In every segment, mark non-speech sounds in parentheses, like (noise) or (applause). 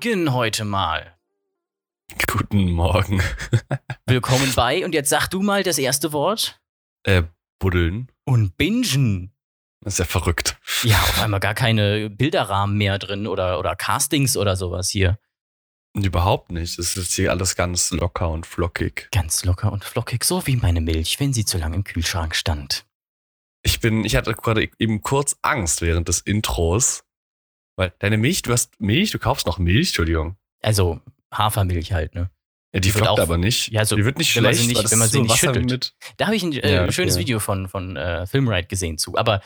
Guten Morgen heute mal. Guten Morgen. (laughs) Willkommen bei, und jetzt sag du mal das erste Wort. Äh, buddeln. Und bingen. Das ist ja verrückt. Ja, auf einmal gar keine Bilderrahmen mehr drin oder, oder Castings oder sowas hier. Und überhaupt nicht. Es ist hier alles ganz locker und flockig. Ganz locker und flockig, so wie meine Milch, wenn sie zu lange im Kühlschrank stand. Ich bin, ich hatte gerade eben kurz Angst während des Intros. Weil deine Milch, du hast Milch, du kaufst noch Milch, Entschuldigung. Also Hafermilch halt, ne? Ja, die, flockt aber nicht. ja, so, die wird nicht wenn man sie nicht- wenn man sie so nicht Wasser schüttelt. mit. Da habe ich ein äh, Ja, schönes ja. Video von, von äh, Filmride gesehen zu. Aber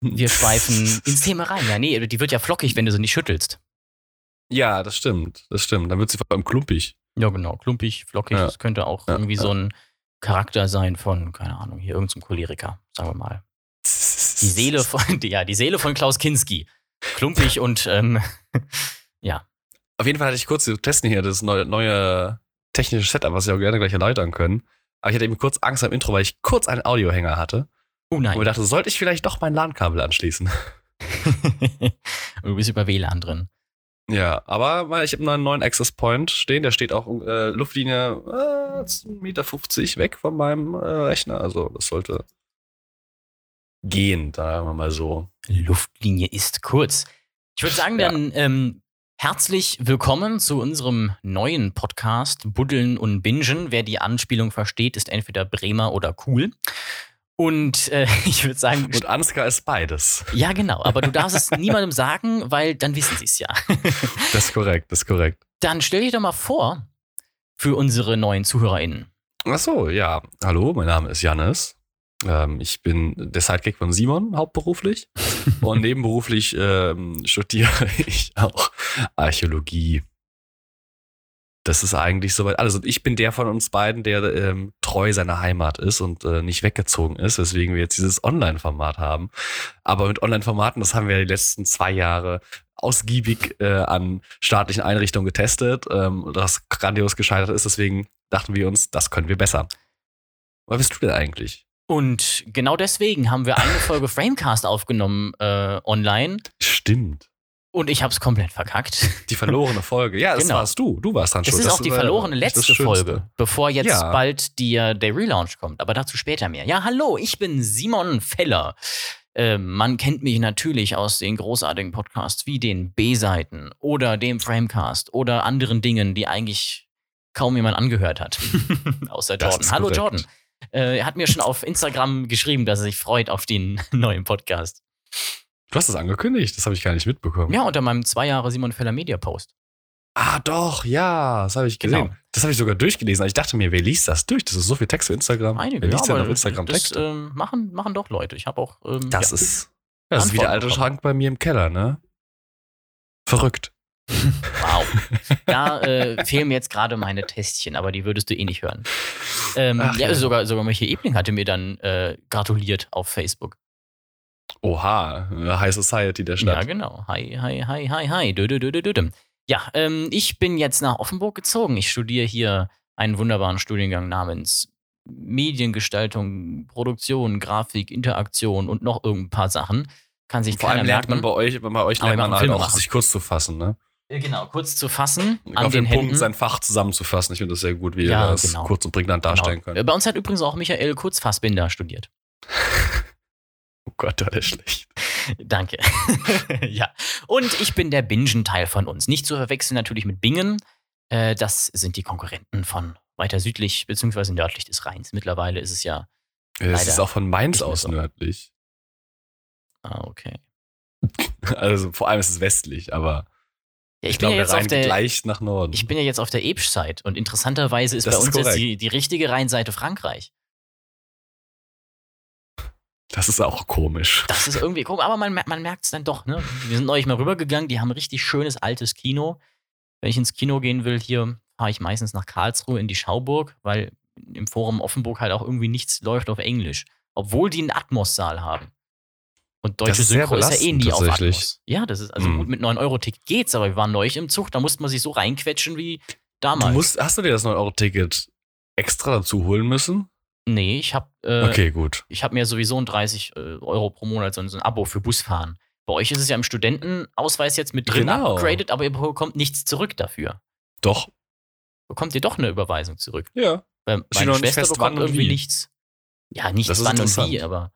wir schweifen ins Thema rein. Ja, nee, die wird ja flockig, wenn du sie nicht schüttelst. Ja, das stimmt. Das stimmt. Dann wird sie vor allem klumpig. Ja, genau. Klumpig, flockig. Ja. Das könnte auch irgendwie so ein Charakter sein von, keine Ahnung, hier irgendeinem Choleriker, sagen wir mal. Die Seele von, (laughs) ja, die Seele von Klaus Kinski. Klumpig und, ähm, (laughs) ja. Auf jeden Fall hatte ich kurz zu testen hier das neue, neue technische Setup, was wir auch gerne gleich erläutern können. Aber ich hatte eben kurz Angst am Intro, weil ich kurz einen Audiohänger hatte. Oh Und nein. mir dachte, sollte ich vielleicht doch mein LAN-Kabel anschließen? (laughs) du bist über WLAN drin. Ja, aber weil ich habe einen neuen Access Point stehen, der steht auch äh, Luftlinie äh, 1,50 Meter weg von meinem äh, Rechner. Also das sollte gehen, sagen wir mal so. Luftlinie ist kurz. Ich würde sagen, Ja. dann ähm, herzlich willkommen zu unserem neuen Podcast Buddeln und Bingen. Wer die Anspielung versteht, ist entweder Bremer oder cool. Und äh, (laughs) ich würde sagen, Und Ansgar ist beides. ja genau, aber du darfst es (laughs) niemandem sagen, weil dann wissen sie es ja. (laughs) Das ist korrekt, das ist korrekt. Dann stell dich doch mal vor für unsere neuen ZuhörerInnen. Ach so, ja. Hallo, mein Name ist Jannis. Ähm, ich bin der Sidekick von Simon hauptberuflich. (laughs) Und nebenberuflich ähm, studiere (laughs) ich auch Archäologie. Das ist eigentlich soweit alles. Und ich bin der von uns beiden, der ähm, treu seiner Heimat ist und äh, nicht weggezogen ist, weswegen wir jetzt dieses Online-Format haben. Aber mit Online-Formaten, das haben wir die letzten zwei Jahre ausgiebig äh, an staatlichen Einrichtungen getestet, ähm, das grandios gescheitert ist. Deswegen dachten wir uns, das können wir besser. Was bist du denn eigentlich? Und genau deswegen haben wir eine Folge Framecast aufgenommen äh, online Stimmt. und ich habe es komplett verkackt. Die verlorene Folge. Ja, das Genau. warst du. Du warst dran Das schuld. ist auch die verlorene das letzte. Folge, bevor jetzt Ja. bald die, äh, der Relaunch kommt. Aber dazu später mehr. Ja, hallo, ich bin Simon Feller. Ähm, man kennt mich natürlich aus den großartigen Podcasts wie den B-Seiten oder dem Framecast oder anderen Dingen, die eigentlich kaum jemand angehört hat. (laughs) Außer Das Jordan. ist Hallo korrekt. Jordan. Äh, er hat mir schon auf Instagram geschrieben, dass er sich freut auf den (laughs) neuen Podcast. Du hast das angekündigt. Das habe ich gar nicht mitbekommen. Ja, unter meinem zwei Jahre Simon Feller Media Post. Ah, doch, ja. Das habe ich gesehen. Genau. Das habe ich sogar durchgelesen. Ich dachte mir, wer liest das durch? Das ist so viel Text für Instagram. Einige, wer liest ja, denn auf Instagram das Texte? ähm, machen, machen doch Leute. Ich habe auch. Ähm, das ja. ist. Das ist wie der alte. Schrank bei mir im Keller, ne? Verrückt. Wow. Da äh, fehlen mir jetzt gerade meine Testchen, aber die würdest du eh nicht hören. Ähm, Ach, ja, ja. sogar, sogar Michael Ebling hatte mir dann äh, gratuliert auf Facebook. Oha, High Society der Ja, Stadt. genau. Hi, hi, hi, hi, hi. Dö, dö, dö, dö, dö. Ja, ähm, ich bin jetzt nach Offenburg gezogen. Ich studiere hier einen wunderbaren Studiengang namens Mediengestaltung, Produktion, Grafik, Interaktion und noch irgendein paar Sachen. Kann sich Vor keiner allem lernt man merken. bei euch, bei euch lernt man halt auch, machen. sich kurz zu fassen, ne? Äh, Genau, kurz zu fassen an Auf den den Händen. Punkt sein Fach zusammenzufassen. Ich finde das sehr gut, wie Ja, ihr das genau. kurz und prägnant darstellen Genau. Äh, könnt. Bei uns hat übrigens auch Michael Kurzfassbinder studiert. (laughs) Oh Gott, war der schlecht. (laughs) Danke. (laughs) ja. Und ich bin der Bingen-Teil von uns. Nicht zu verwechseln natürlich mit Bingen. Äh, das sind die Konkurrenten von weiter südlich beziehungsweise nördlich des Rheins. Mittlerweile ist es ja. Es ist auch von Mainz aus so. nördlich. Ah, okay. Also vor allem ist es westlich, aber Ja, ich, ich, bin glaube, ja jetzt auf der. nach Norden. Ich bin ja jetzt auf der Ebsch-Seite und interessanterweise ist Das bei ist uns jetzt korrekt. die, die richtige Rheinseite Frankreich. das ist auch komisch. Das ist irgendwie komisch, aber man, man merkt es dann doch, ne? Wir sind neulich mal rübergegangen, die haben ein richtig schönes altes Kino. Wenn ich ins Kino gehen will, hier fahre ich meistens nach Karlsruhe in die Schauburg, weil im Forum Offenburg halt auch irgendwie nichts läuft auf Englisch. Obwohl die einen Atmos-Saal haben. Und deutsche Synchro ist ja eh nie auf. Atmos. Ja, das ist, also Mhm. gut, mit 9-Euro-Ticket geht's, aber wir waren neulich im Zug, da musste man sich so reinquetschen wie Du damals. musst, hast du dir das 9-Euro-Ticket extra dazu holen müssen? nee, ich habe äh, Okay, gut. ich hab mir sowieso ein 30 äh, Euro pro Monat so, ein- so ein Abo für Busfahren. Bei euch ist es ja im Studentenausweis jetzt mit drin Genau. upgraded, aber ihr bekommt nichts zurück dafür. Doch. Bekommt ihr doch eine Überweisung zurück. Ja. Weil meine noch nicht Schwester bekommt irgendwie wie. nichts. Ja, nicht Das ist wann und wie, aber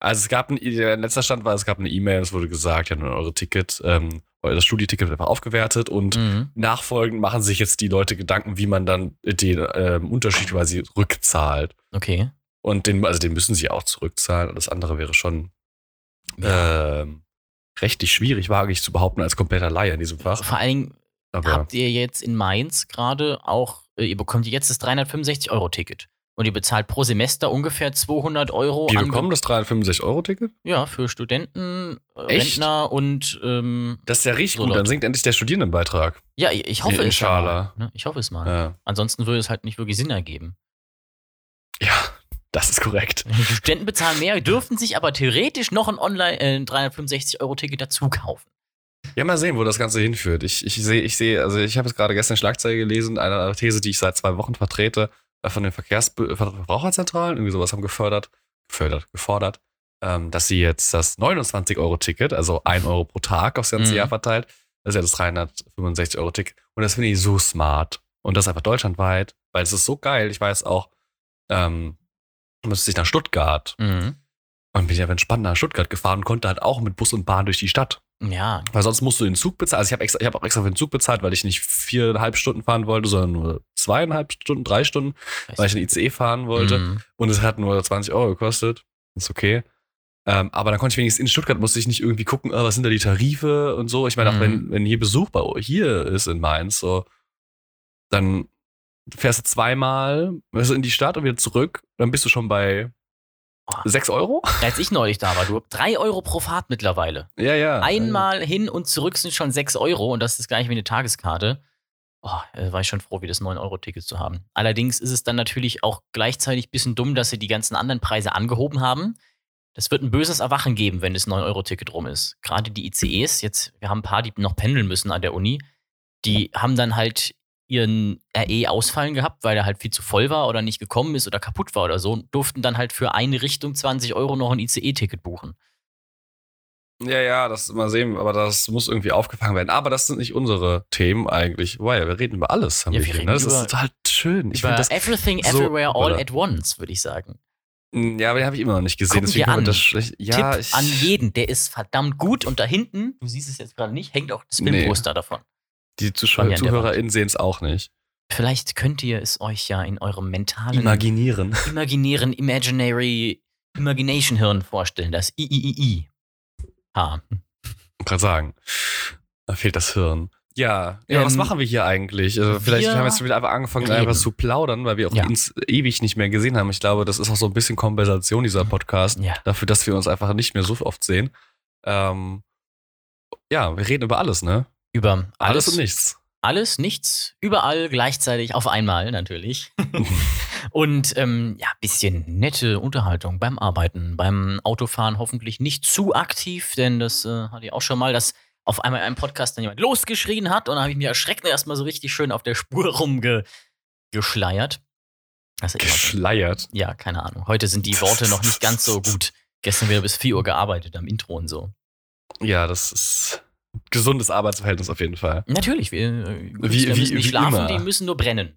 Also es gab ein, der letzter Stand war, es gab eine E-Mail, es wurde gesagt, ja, eure Ticket, ähm, euer Studieticket wird einfach aufgewertet und mhm. nachfolgend machen sich jetzt die Leute Gedanken, wie man dann den ähm, Unterschied quasi rückzahlt. okay. Und den, also den müssen sie auch zurückzahlen. Alles andere wäre schon Ja. ähm, rechtlich schwierig, wage ich zu behaupten, als kompletter Laie in diesem Fach. Vor allen Dingen Aber habt ihr jetzt in Mainz gerade auch, äh, ihr bekommt jetzt das 365-Euro-Ticket. Und ihr bezahlt pro Semester ungefähr 200 Euro an- bekommen das 365-Euro-Ticket? Ja, für Studenten, äh, Echt? Rentner und ähm, Das ist ja richtig So, gut, dann Leute. sinkt endlich der Studierendenbeitrag. ja, ich, ich hoffe es Inshallah. mal. Ne? Ich hoffe es mal. Ja. Ansonsten würde es halt nicht wirklich Sinn ergeben. ja, das ist korrekt. (laughs) Die Studenten bezahlen mehr, dürften sich aber theoretisch noch ein Online äh, ein 365-Euro-Ticket dazu kaufen. Ja, mal sehen, wo das Ganze hinführt. Ich, ich sehe, ich sehe, also ich habe jetzt gerade gestern Schlagzeile gelesen, eine These, die ich seit zwei Wochen vertrete, von den Verkehrsbe Verbraucherzentralen, irgendwie sowas haben gefördert, gefördert, gefordert, ähm, dass sie jetzt das 29-Euro-Ticket, also 1 Euro pro Tag aufs ganze Mhm. Jahr verteilt, das ist ja das 365-Euro-Ticket. Und das finde ich so smart. Und das einfach deutschlandweit, weil es ist so geil. Ich weiß auch, ähm, musste ich nach Stuttgart Mhm. und bin ja entspannt nach Stuttgart gefahren und konnte halt auch mit Bus und Bahn durch die Stadt. Ja, Weil sonst musst du den Zug bezahlen. Also ich habe extra, ich habe auch extra für den Zug bezahlt, weil ich nicht viereinhalb Stunden fahren wollte, sondern nur zweieinhalb Stunden, drei Stunden, weil ich den ICE fahren wollte. Mhm. Und es hat nur 20 Euro gekostet. Ist okay. Ähm, aber dann konnte ich wenigstens in Stuttgart, musste ich nicht irgendwie gucken, ah, was sind da die Tarife und so. Ich meine, auch Mhm. wenn, wenn hier Besuch bei hier ist in Mainz, so, dann fährst du zweimal, fährst du in die Stadt und wieder zurück, dann bist du schon bei Oh. 6 Euro? Als ich neulich da war, du, drei Euro pro Fahrt mittlerweile. Ja, ja. Einmal hin und zurück sind schon 6 Euro und das ist gleich wie eine Tageskarte. Oh, äh, war ich schon froh, wie das 9-Euro-Ticket zu haben. Allerdings ist es dann natürlich auch gleichzeitig ein bisschen dumm, dass sie die ganzen anderen Preise angehoben haben. Das wird ein böses Erwachen geben, wenn das 9-Euro-Ticket rum ist. Gerade die ICEs, jetzt, wir haben ein paar, die noch pendeln müssen an der Uni, die haben dann halt ihren RE ausfallen gehabt, weil er halt viel zu voll war oder nicht gekommen ist oder kaputt war oder so und durften dann halt für eine Richtung 20 Euro noch ein ICE-Ticket buchen. Ja, ja, das mal sehen, aber das muss irgendwie aufgefangen werden. Aber das sind nicht unsere Themen eigentlich. Wow, wir reden über alles. Haben Ja, wir reden ne? Das über- ist total schön. Ich Über finde das. Everything, so- Everywhere, All oder- at Once, würde ich sagen. Ja, aber den habe ich immer noch nicht gesehen. Gucken deswegen wir an. das schlecht. Ja, Tipp ich, an jeden, der ist verdammt gut und da hinten, du siehst es jetzt gerade nicht, hängt auch das Nee. Filmposter davon. Die Zuschauer, ZuhörerInnen sehen es auch nicht. Vielleicht könnt ihr es euch ja in eurem mentalen, Imaginieren. imaginären, imaginary, Imagination Hirn vorstellen, das III. Ha. Kann sagen. Da fehlt das Hirn. Ja, ja was Ähm, machen wir hier eigentlich? Also vielleicht wir haben wir jetzt wieder einfach angefangen, reden. einfach zu plaudern, weil wir auch Ja. uns ewig nicht mehr gesehen haben. Ich glaube, das ist auch so ein bisschen Kompensation, dieser Podcast. Ja. dafür, dass wir uns einfach nicht mehr so oft sehen. Ähm, ja, wir reden über alles, ne? Über Alles, alles, und nichts. alles, nichts, überall, gleichzeitig, auf einmal natürlich. (laughs) Und ähm, ja, bisschen nette Unterhaltung beim Arbeiten, beim Autofahren hoffentlich nicht zu aktiv, denn das äh, hatte ich auch schon mal, dass auf einmal in einem Podcast dann jemand losgeschrien hat und dann habe ich mir erschreckt und erstmal so richtig schön auf der Spur (laughs) rumgeschleiert. Das ist immer so. Geschleiert. Ja, keine Ahnung. Heute sind die Worte noch nicht ganz so gut. Gestern wieder bis 4 Uhr gearbeitet am Intro und so. Ja, das ist gesundes Arbeitsverhältnis auf jeden Fall. Natürlich, wir äh, Künstler wie- müssen nicht wie schlafen, immer. die müssen nur brennen.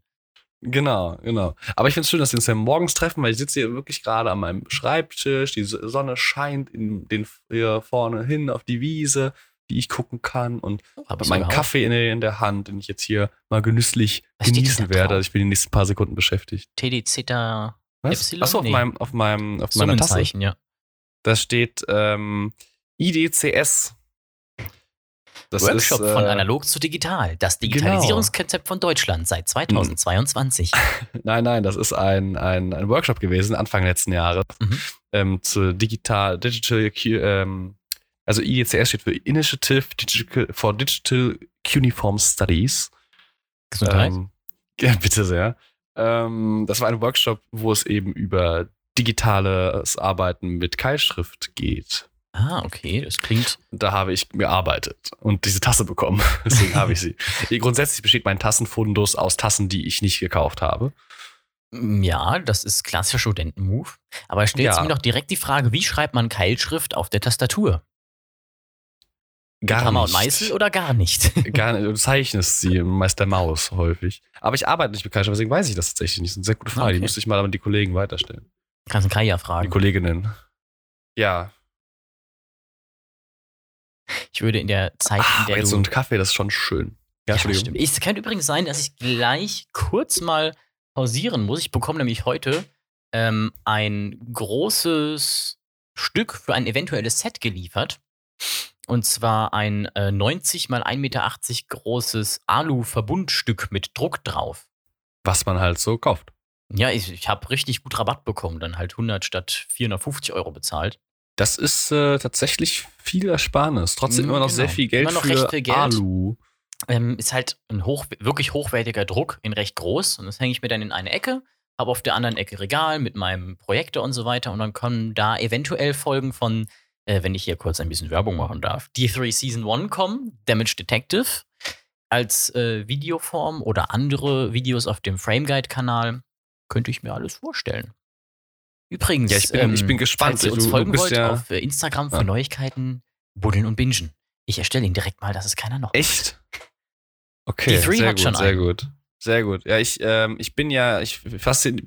Genau, genau. Aber ich finde es schön, dass wir uns ja morgens treffen, weil ich sitze hier wirklich gerade an meinem Schreibtisch, die Sonne scheint in den hier vorne hin auf die Wiese, die ich gucken kann und Oh, hab mit ich meinem sogar auch. Kaffee in der, in der Hand, den ich jetzt hier mal genüsslich Was genießen werde. Ich bin die nächsten paar Sekunden beschäftigt. TD Zeta? Epsilon? Achso, auf Nee. meinem, auf meinem, auf meiner Tasse. Ja. Da steht ähm, IDCS. Das Workshop ist, äh, von analog zu digital. Das genau. Digitalisierungskonzept von Deutschland seit 2022. (laughs) Nein, nein, das ist ein, ein, ein Workshop gewesen, Anfang letzten Jahres, Mhm. ähm, zu digital, digital, ähm, also IDCS steht für Initiative for Digital Cuneiform Studies. Gesundheit. Ähm, ja, bitte sehr. Ähm, das war ein Workshop, wo es eben über digitales Arbeiten mit Keilschrift geht. Ah, okay, das klingt. Da habe ich gearbeitet und diese Tasse bekommen. (laughs) Deswegen habe ich sie. Grundsätzlich besteht mein Tassenfundus aus Tassen, die ich nicht gekauft habe. mm, Ja, das ist klassischer Studentenmove. Aber stellt Ja. mir doch direkt die Frage, wie schreibt man Keilschrift auf der Tastatur? Gar Hammer und nicht. Meißel oder gar nicht? (laughs) Gar nicht. Du zeichnest sie meist der Maus häufig. Aber ich arbeite nicht mit Kai, deswegen weiß ich das tatsächlich nicht. Das ist eine sehr gute Frage. Die Okay. müsste ich mal an die Kollegen weiterstellen. Kannst du Kai ja Die fragen. Kolleginnen. Ja. Ich würde in der Zeit, in Ah, der jetzt du so ein Kaffee, das ist schon schön. Ja, Ja, stimmt. Es kann übrigens sein, dass ich gleich kurz mal pausieren muss. Ich bekomme nämlich heute ähm, ein großes Stück für ein eventuelles Set geliefert. Und zwar ein äh, 90 mal 1,80 Meter großes Alu-Verbundstück mit Druck drauf. Was man halt so kauft. Ja, ich, ich habe richtig gut Rabatt bekommen, dann halt 100 statt 450 Euro bezahlt. Das ist äh, tatsächlich viel Ersparnis. Trotzdem Mm, immer noch genau. sehr viel Geld Immer noch für viel Geld. Alu. Ähm, ist halt ein hoch, wirklich hochwertiger Druck in recht groß. Und das hänge ich mir dann in eine Ecke, habe auf der anderen Ecke Regal mit meinem Projektor und so weiter. Und dann können da eventuell Folgen von, äh, wenn ich hier kurz ein bisschen Werbung machen darf, D3 Season 1 kommen, Damage Detective, als äh, Videoform oder andere Videos auf dem Frame Guide-Kanal. Könnte ich mir alles vorstellen. Übrigens, ähm, Ja, ich bin- ich bin gespannt. falls ihr uns Du- du folgen bist wollt, ja- auf äh, Instagram für Ja. Neuigkeiten, Buddeln und Bingen. Ich erstelle ihn direkt mal, dass es keiner noch Echt? Okay, sehr gut, sehr einen. gut. Sehr gut. Ja, ich, ähm, ich bin ja, ich bin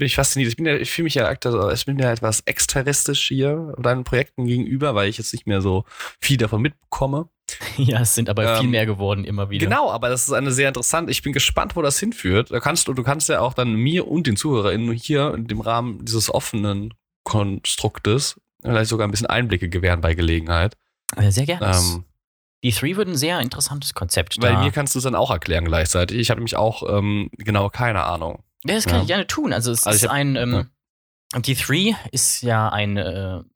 ich fasziniert. Ich bin ja, ich fühle mich ja, ich bin ja etwas exteristisch hier deinen Projekten gegenüber, weil ich jetzt nicht mehr so viel davon mitbekomme. (laughs) Ja, es sind aber viel Ähm, mehr geworden immer wieder. Genau, aber das ist eine sehr interessante. Ich bin gespannt, wo das hinführt. Da kannst du, du kannst ja auch dann mir und den ZuhörerInnen hier in dem Rahmen dieses offenen Konstruktes vielleicht sogar ein bisschen Einblicke gewähren bei Gelegenheit. Äh, Sehr gerne. Ähm, die Three wird ein sehr interessantes Konzept. weil da. mir kannst du es dann auch erklären gleichzeitig. Ich habe nämlich auch ähm, genau keine Ahnung. ja, das kann ja. ich gerne tun. Also es Also ist hab- ein, ähm, die Three ist ja eine äh,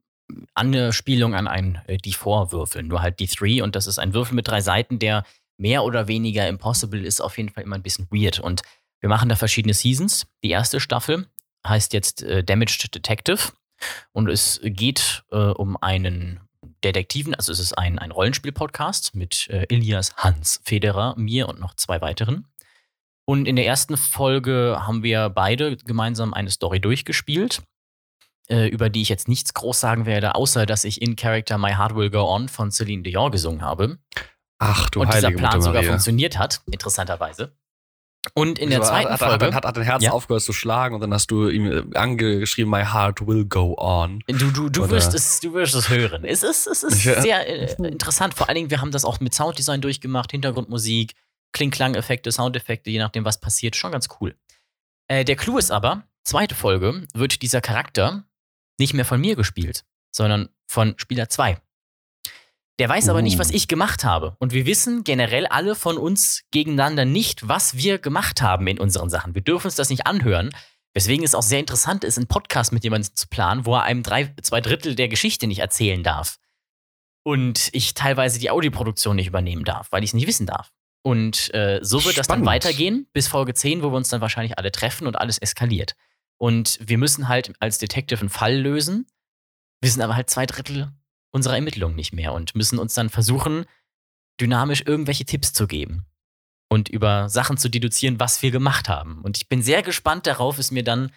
Anspielung an einen äh, D4-Würfel, nur halt D3 und das ist ein Würfel mit drei Seiten, der mehr oder weniger impossible ist, auf jeden Fall immer ein bisschen weird. Und wir machen da verschiedene Seasons. Die erste Staffel heißt jetzt äh, Damaged Detective und es geht äh, um einen Detektiven, also es ist ein, ein Rollenspiel-Podcast mit äh, Ilias Hans Federer, mir und noch zwei weiteren. Und in der ersten Folge haben wir beide gemeinsam eine Story durchgespielt, äh, über die ich jetzt nichts groß sagen werde, außer dass ich in Character My Heart Will Go On von Celine Dion gesungen habe. Ach du und dieser heilige Plan Mutter sogar Maria. funktioniert hat, interessanterweise. Und in der zweiten hat, Folge. Hat, hat, hat dein Herz Ja. aufgehört zu schlagen und dann hast du ihm äh, angeschrieben, My heart will go on. Du, du, du, Oder- wirst es, du wirst es hören. Es ist, es ist Ja. sehr äh, interessant. Vor allen Dingen, wir haben das auch mit Sounddesign durchgemacht, Hintergrundmusik, Kling-Klang-Effekte, Soundeffekte, je nachdem, was passiert. Schon ganz cool. Äh, der Clou ist aber, zweite Folge wird dieser Charakter nicht mehr von mir gespielt, sondern von Spieler 2. Der weiß aber nicht, Uh. was ich gemacht habe. Und wir wissen generell alle von uns gegeneinander nicht, was wir gemacht haben in unseren Sachen. Wir dürfen uns das nicht anhören. Weswegen es auch sehr interessant ist, einen Podcast mit jemandem zu planen, wo er einem drei, zwei Drittel der Geschichte nicht erzählen darf. Und ich teilweise die Audioproduktion nicht übernehmen darf, weil ich es nicht wissen darf. Und äh, so wird das dann Spannend. weitergehen bis Folge 10, wo wir uns dann wahrscheinlich alle treffen und alles eskaliert. Und wir müssen halt als Detective einen Fall lösen, wissen aber halt zwei Drittel unserer Ermittlungen nicht mehr und müssen uns dann versuchen, dynamisch irgendwelche Tipps zu geben und über Sachen zu deduzieren, was wir gemacht haben. Und ich bin sehr gespannt darauf, es mir dann,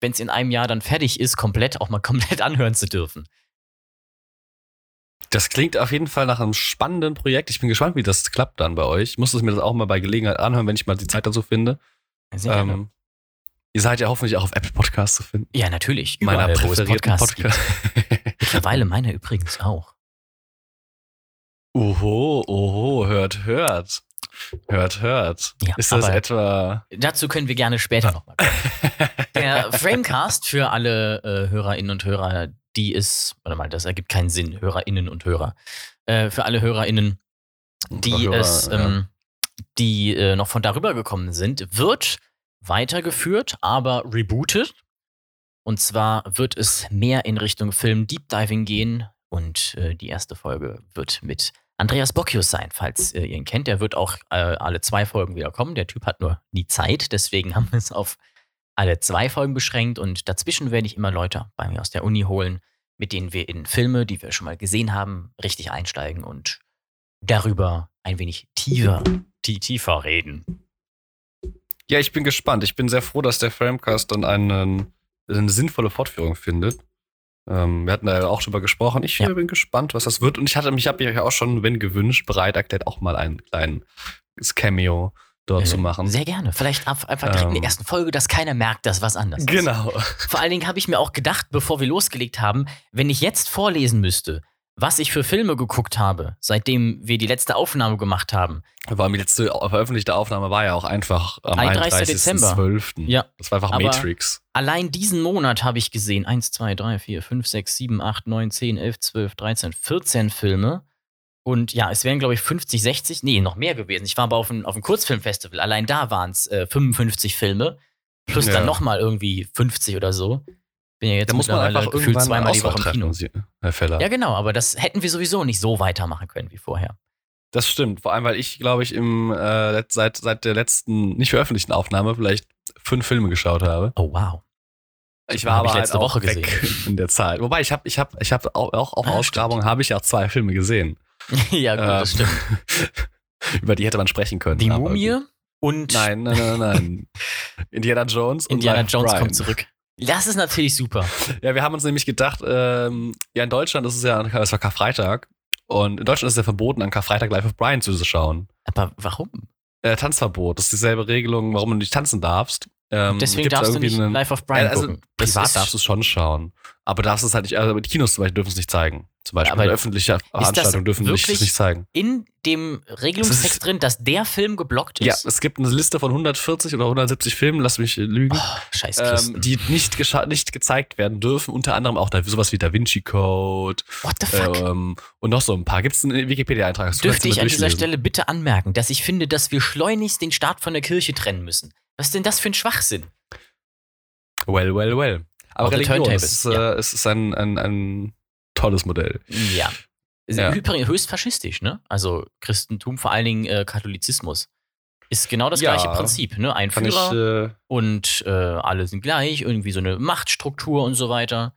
wenn es in einem Jahr dann fertig ist, komplett auch mal (laughs) komplett anhören zu dürfen. Das klingt auf jeden Fall nach einem spannenden Projekt. Ich bin gespannt, wie das klappt dann bei euch. Ich muss es mir das auch mal bei Gelegenheit anhören, wenn ich mal die Zeit dazu finde. Sehr gerne. Ähm, ihr seid ja hoffentlich auch auf Apple Podcasts zu finden. ja, natürlich. Meiner Überall, es präferierten Podcasts Podcast. gibt. (laughs) Mittlerweile meine übrigens auch. oho, oho, hört, hört. Hört, hört. Ja, Ist das etwa. Dazu können wir gerne später nochmal kommen. Der (laughs) Framecast für alle äh, Hörerinnen und Hörer, die ist, warte mal, das ergibt keinen Sinn, Hörerinnen und Hörer. Äh, für alle Hörerinnen, die Hörer, es, ja. ähm, die äh, noch von darüber gekommen sind, wird weitergeführt, aber rebootet. Und zwar wird es mehr in Richtung Film Deep Diving gehen. Und äh, die erste Folge wird mit Andreas Bocchius sein, falls äh, ihr ihn kennt. Der wird auch äh, alle zwei Folgen wieder kommen. Der Typ hat nur nie Zeit, deswegen haben wir es auf alle zwei Folgen beschränkt. Und dazwischen werde ich immer Leute bei mir aus der Uni holen, mit denen wir in Filme, die wir schon mal gesehen haben, richtig einsteigen und darüber ein wenig tiefer, tie- tiefer reden. Ja, ich bin gespannt. Ich bin sehr froh, dass der Framecast dann einen, eine sinnvolle Fortführung findet. Ähm, wir hatten da ja auch drüber gesprochen. Ich Ja. bin gespannt, was das wird. Und ich hatte mich, habe mich auch schon, wenn gewünscht, bereit erklärt, auch mal ein kleines Cameo dort zu machen. Sehr gerne. Vielleicht einfach direkt in der Ähm. ersten Folge, dass keiner merkt, dass was anders ist. Genau. Vor allen Dingen habe ich mir auch gedacht, bevor wir losgelegt haben, wenn ich jetzt vorlesen müsste, was ich für Filme geguckt habe, seitdem wir die letzte Aufnahme gemacht haben. Weil die letzte veröffentlichte Aufnahme war ja auch einfach am 31. 31.12. Ja. Das war einfach Aber- Matrix. Allein diesen Monat habe ich gesehen 1, 2, 3, 4, 5, 6, 7, 8, 9, 10, 11, 12, 13, 14 Filme. Und ja, es wären, glaube ich, 50, 60, nee, noch mehr gewesen. Ich war aber auf einem, auf einem Kurzfilmfestival. Allein da waren es äh, 55 Filme. Plus Ja. dann nochmal irgendwie 50 oder so. Bin ja jetzt Da muss man einfach gefühlt zweimal die Woche im Kino. Sie- Herr Feller. Ja, genau, aber das hätten wir sowieso nicht so weitermachen können wie vorher. Das stimmt. Vor allem, weil ich, glaube ich, im, äh, seit, seit der letzten nicht veröffentlichten Aufnahme vielleicht fünf Filme geschaut habe. Oh, wow. Ich war ich aber letzte halt auch Woche weg (laughs) in der Zeit. Wobei, ich habe ich hab, ich hab auch, auch auf Ah, Ausgrabung habe ich ja auch zwei Filme gesehen. (laughs) ja, gut, das Ähm, stimmt. (laughs) Über die hätte man sprechen können. Die Mumie gut. und Nein, nein, nein, nein. Indiana Jones und Indiana Life Jones Brian. kommt zurück. Das ist natürlich super. Ja, wir haben uns nämlich gedacht, ähm, ja, in Deutschland ist es ja, es war Karfreitag. Und in Deutschland ist es ja verboten, an Karfreitag Life of Brian zu schauen. Aber warum? Äh, Tanzverbot, das ist dieselbe Regelung, warum du nicht tanzen darfst. Ähm, Deswegen darfst du nicht einen- Life of Brian Ja, also gucken. Privat darfst du es schon schauen. Aber darfst es halt nicht, also die Kinos zum Beispiel dürfen es nicht zeigen. Zum Beispiel Aber öffentliche Veranstaltungen dürfen es nicht zeigen. in dem Regelungstext drin, dass der Film geblockt Ja, ist. es gibt eine Liste von 140 oder 170 Filmen, lass mich lügen, oh, ähm, die nicht, nicht gezeigt werden dürfen. Unter anderem auch da, sowas wie Da Vinci Code What the fuck? ähm, und noch so ein paar. Gibt es einen Wikipedia-Eintrag? Das Dürfte ich an dieser. Stelle bitte anmerken, dass ich finde, dass wir schleunigst den Staat von der Kirche trennen müssen. Was ist denn das für ein Schwachsinn? Well, well, well. Aber Religion, Turntables, es ist, äh, ja. es ist ein, ein, ein tolles Modell. Ja. Ja. Übrigens höchst faschistisch, ne? Also Christentum, vor allen Dingen äh, Katholizismus. Ist genau das Ja. gleiche Prinzip, ne? Ein Kann ich, Führer äh, und äh, alle sind gleich, irgendwie so eine Machtstruktur und so weiter.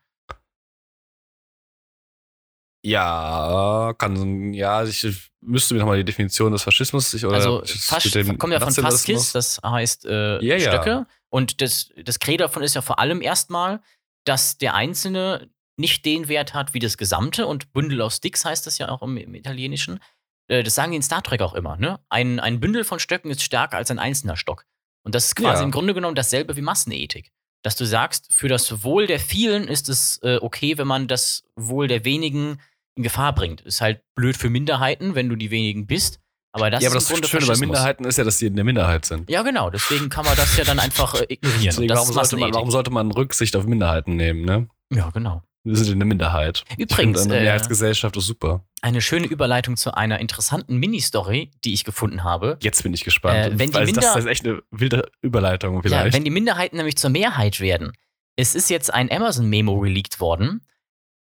ja, kann, ja, ich müsste mir nochmal die Definition des Faschismus, ich, oder Also Fasch kommt ja von. Faskis, das heißt äh, Ja, ja. Und das, das Credo davon ist ja vor allem erstmal, dass der Einzelne nicht den Wert hat wie das Gesamte. Und Bündel aus Sticks heißt das ja auch im, im Italienischen. Äh, das sagen die in Star Trek auch immer. Ne? Ein, ein Bündel von Stöcken ist stärker als ein einzelner Stock. Und das ist quasi Ja. im Grunde genommen dasselbe wie Massenethik. Dass du sagst, für das Wohl der vielen ist es äh, okay, wenn man das Wohl der wenigen in Gefahr bringt. Ist halt blöd für Minderheiten, wenn du die wenigen bist. Aber das ja, aber das Grunde Schöne bei. Minderheiten ist ja, dass die in der Minderheit sind. Ja, genau. Deswegen kann man das ja dann einfach äh, ignorieren. Deswegen, warum sollte, man, warum sollte man Rücksicht auf Minderheiten nehmen, ne? Ja, genau. Wir sind in der Minderheit. Übrigens, eine äh, Mehrheitsgesellschaft ist super. Eine schöne Überleitung zu einer interessanten Mini-Story, die ich gefunden habe. Jetzt bin ich gespannt. Äh, wenn die Weil das Minder- ist echt eine wilde Überleitung Ja, vielleicht. wenn die Minderheiten nämlich zur Mehrheit werden. Es ist jetzt ein Amazon-Memo geleakt worden,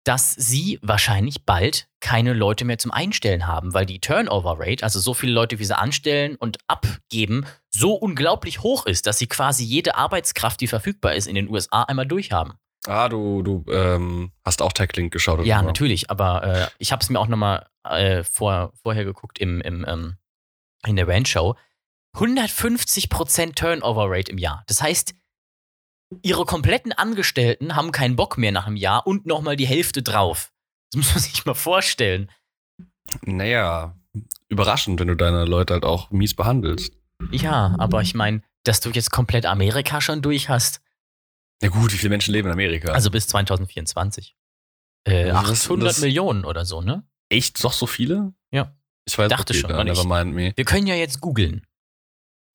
dass sie wahrscheinlich bald keine Leute mehr zum Einstellen haben, weil die Turnover-Rate, also so viele Leute, wie sie anstellen und abgeben, so unglaublich hoch ist, dass sie quasi jede Arbeitskraft, die verfügbar ist, in den USA einmal durchhaben. ah, du, du ähm, hast auch Tech-Link geschaut. oder Ja, natürlich, aber äh, ich habe es mir auch nochmal äh, vor, vorher geguckt im, im, ähm, in der Rand-Show. 150% Turnover-Rate im Jahr. Das heißt, ihre kompletten Angestellten haben keinen Bock mehr nach einem Jahr und nochmal die Hälfte drauf. Das (laughs) muss man sich mal vorstellen. Naja, überraschend, wenn du deine Leute halt auch mies behandelst. Ja, aber ich meine, dass du jetzt komplett Amerika schon durch hast. Ja gut, wie viele Menschen leben in Amerika? Also bis 2024. Äh, Ja, das- 800 das- Millionen oder so, ne? echt doch so viele? Ja. Ich weiß Dachte okay, schon, da, aber ich-. Wir können ja jetzt googeln.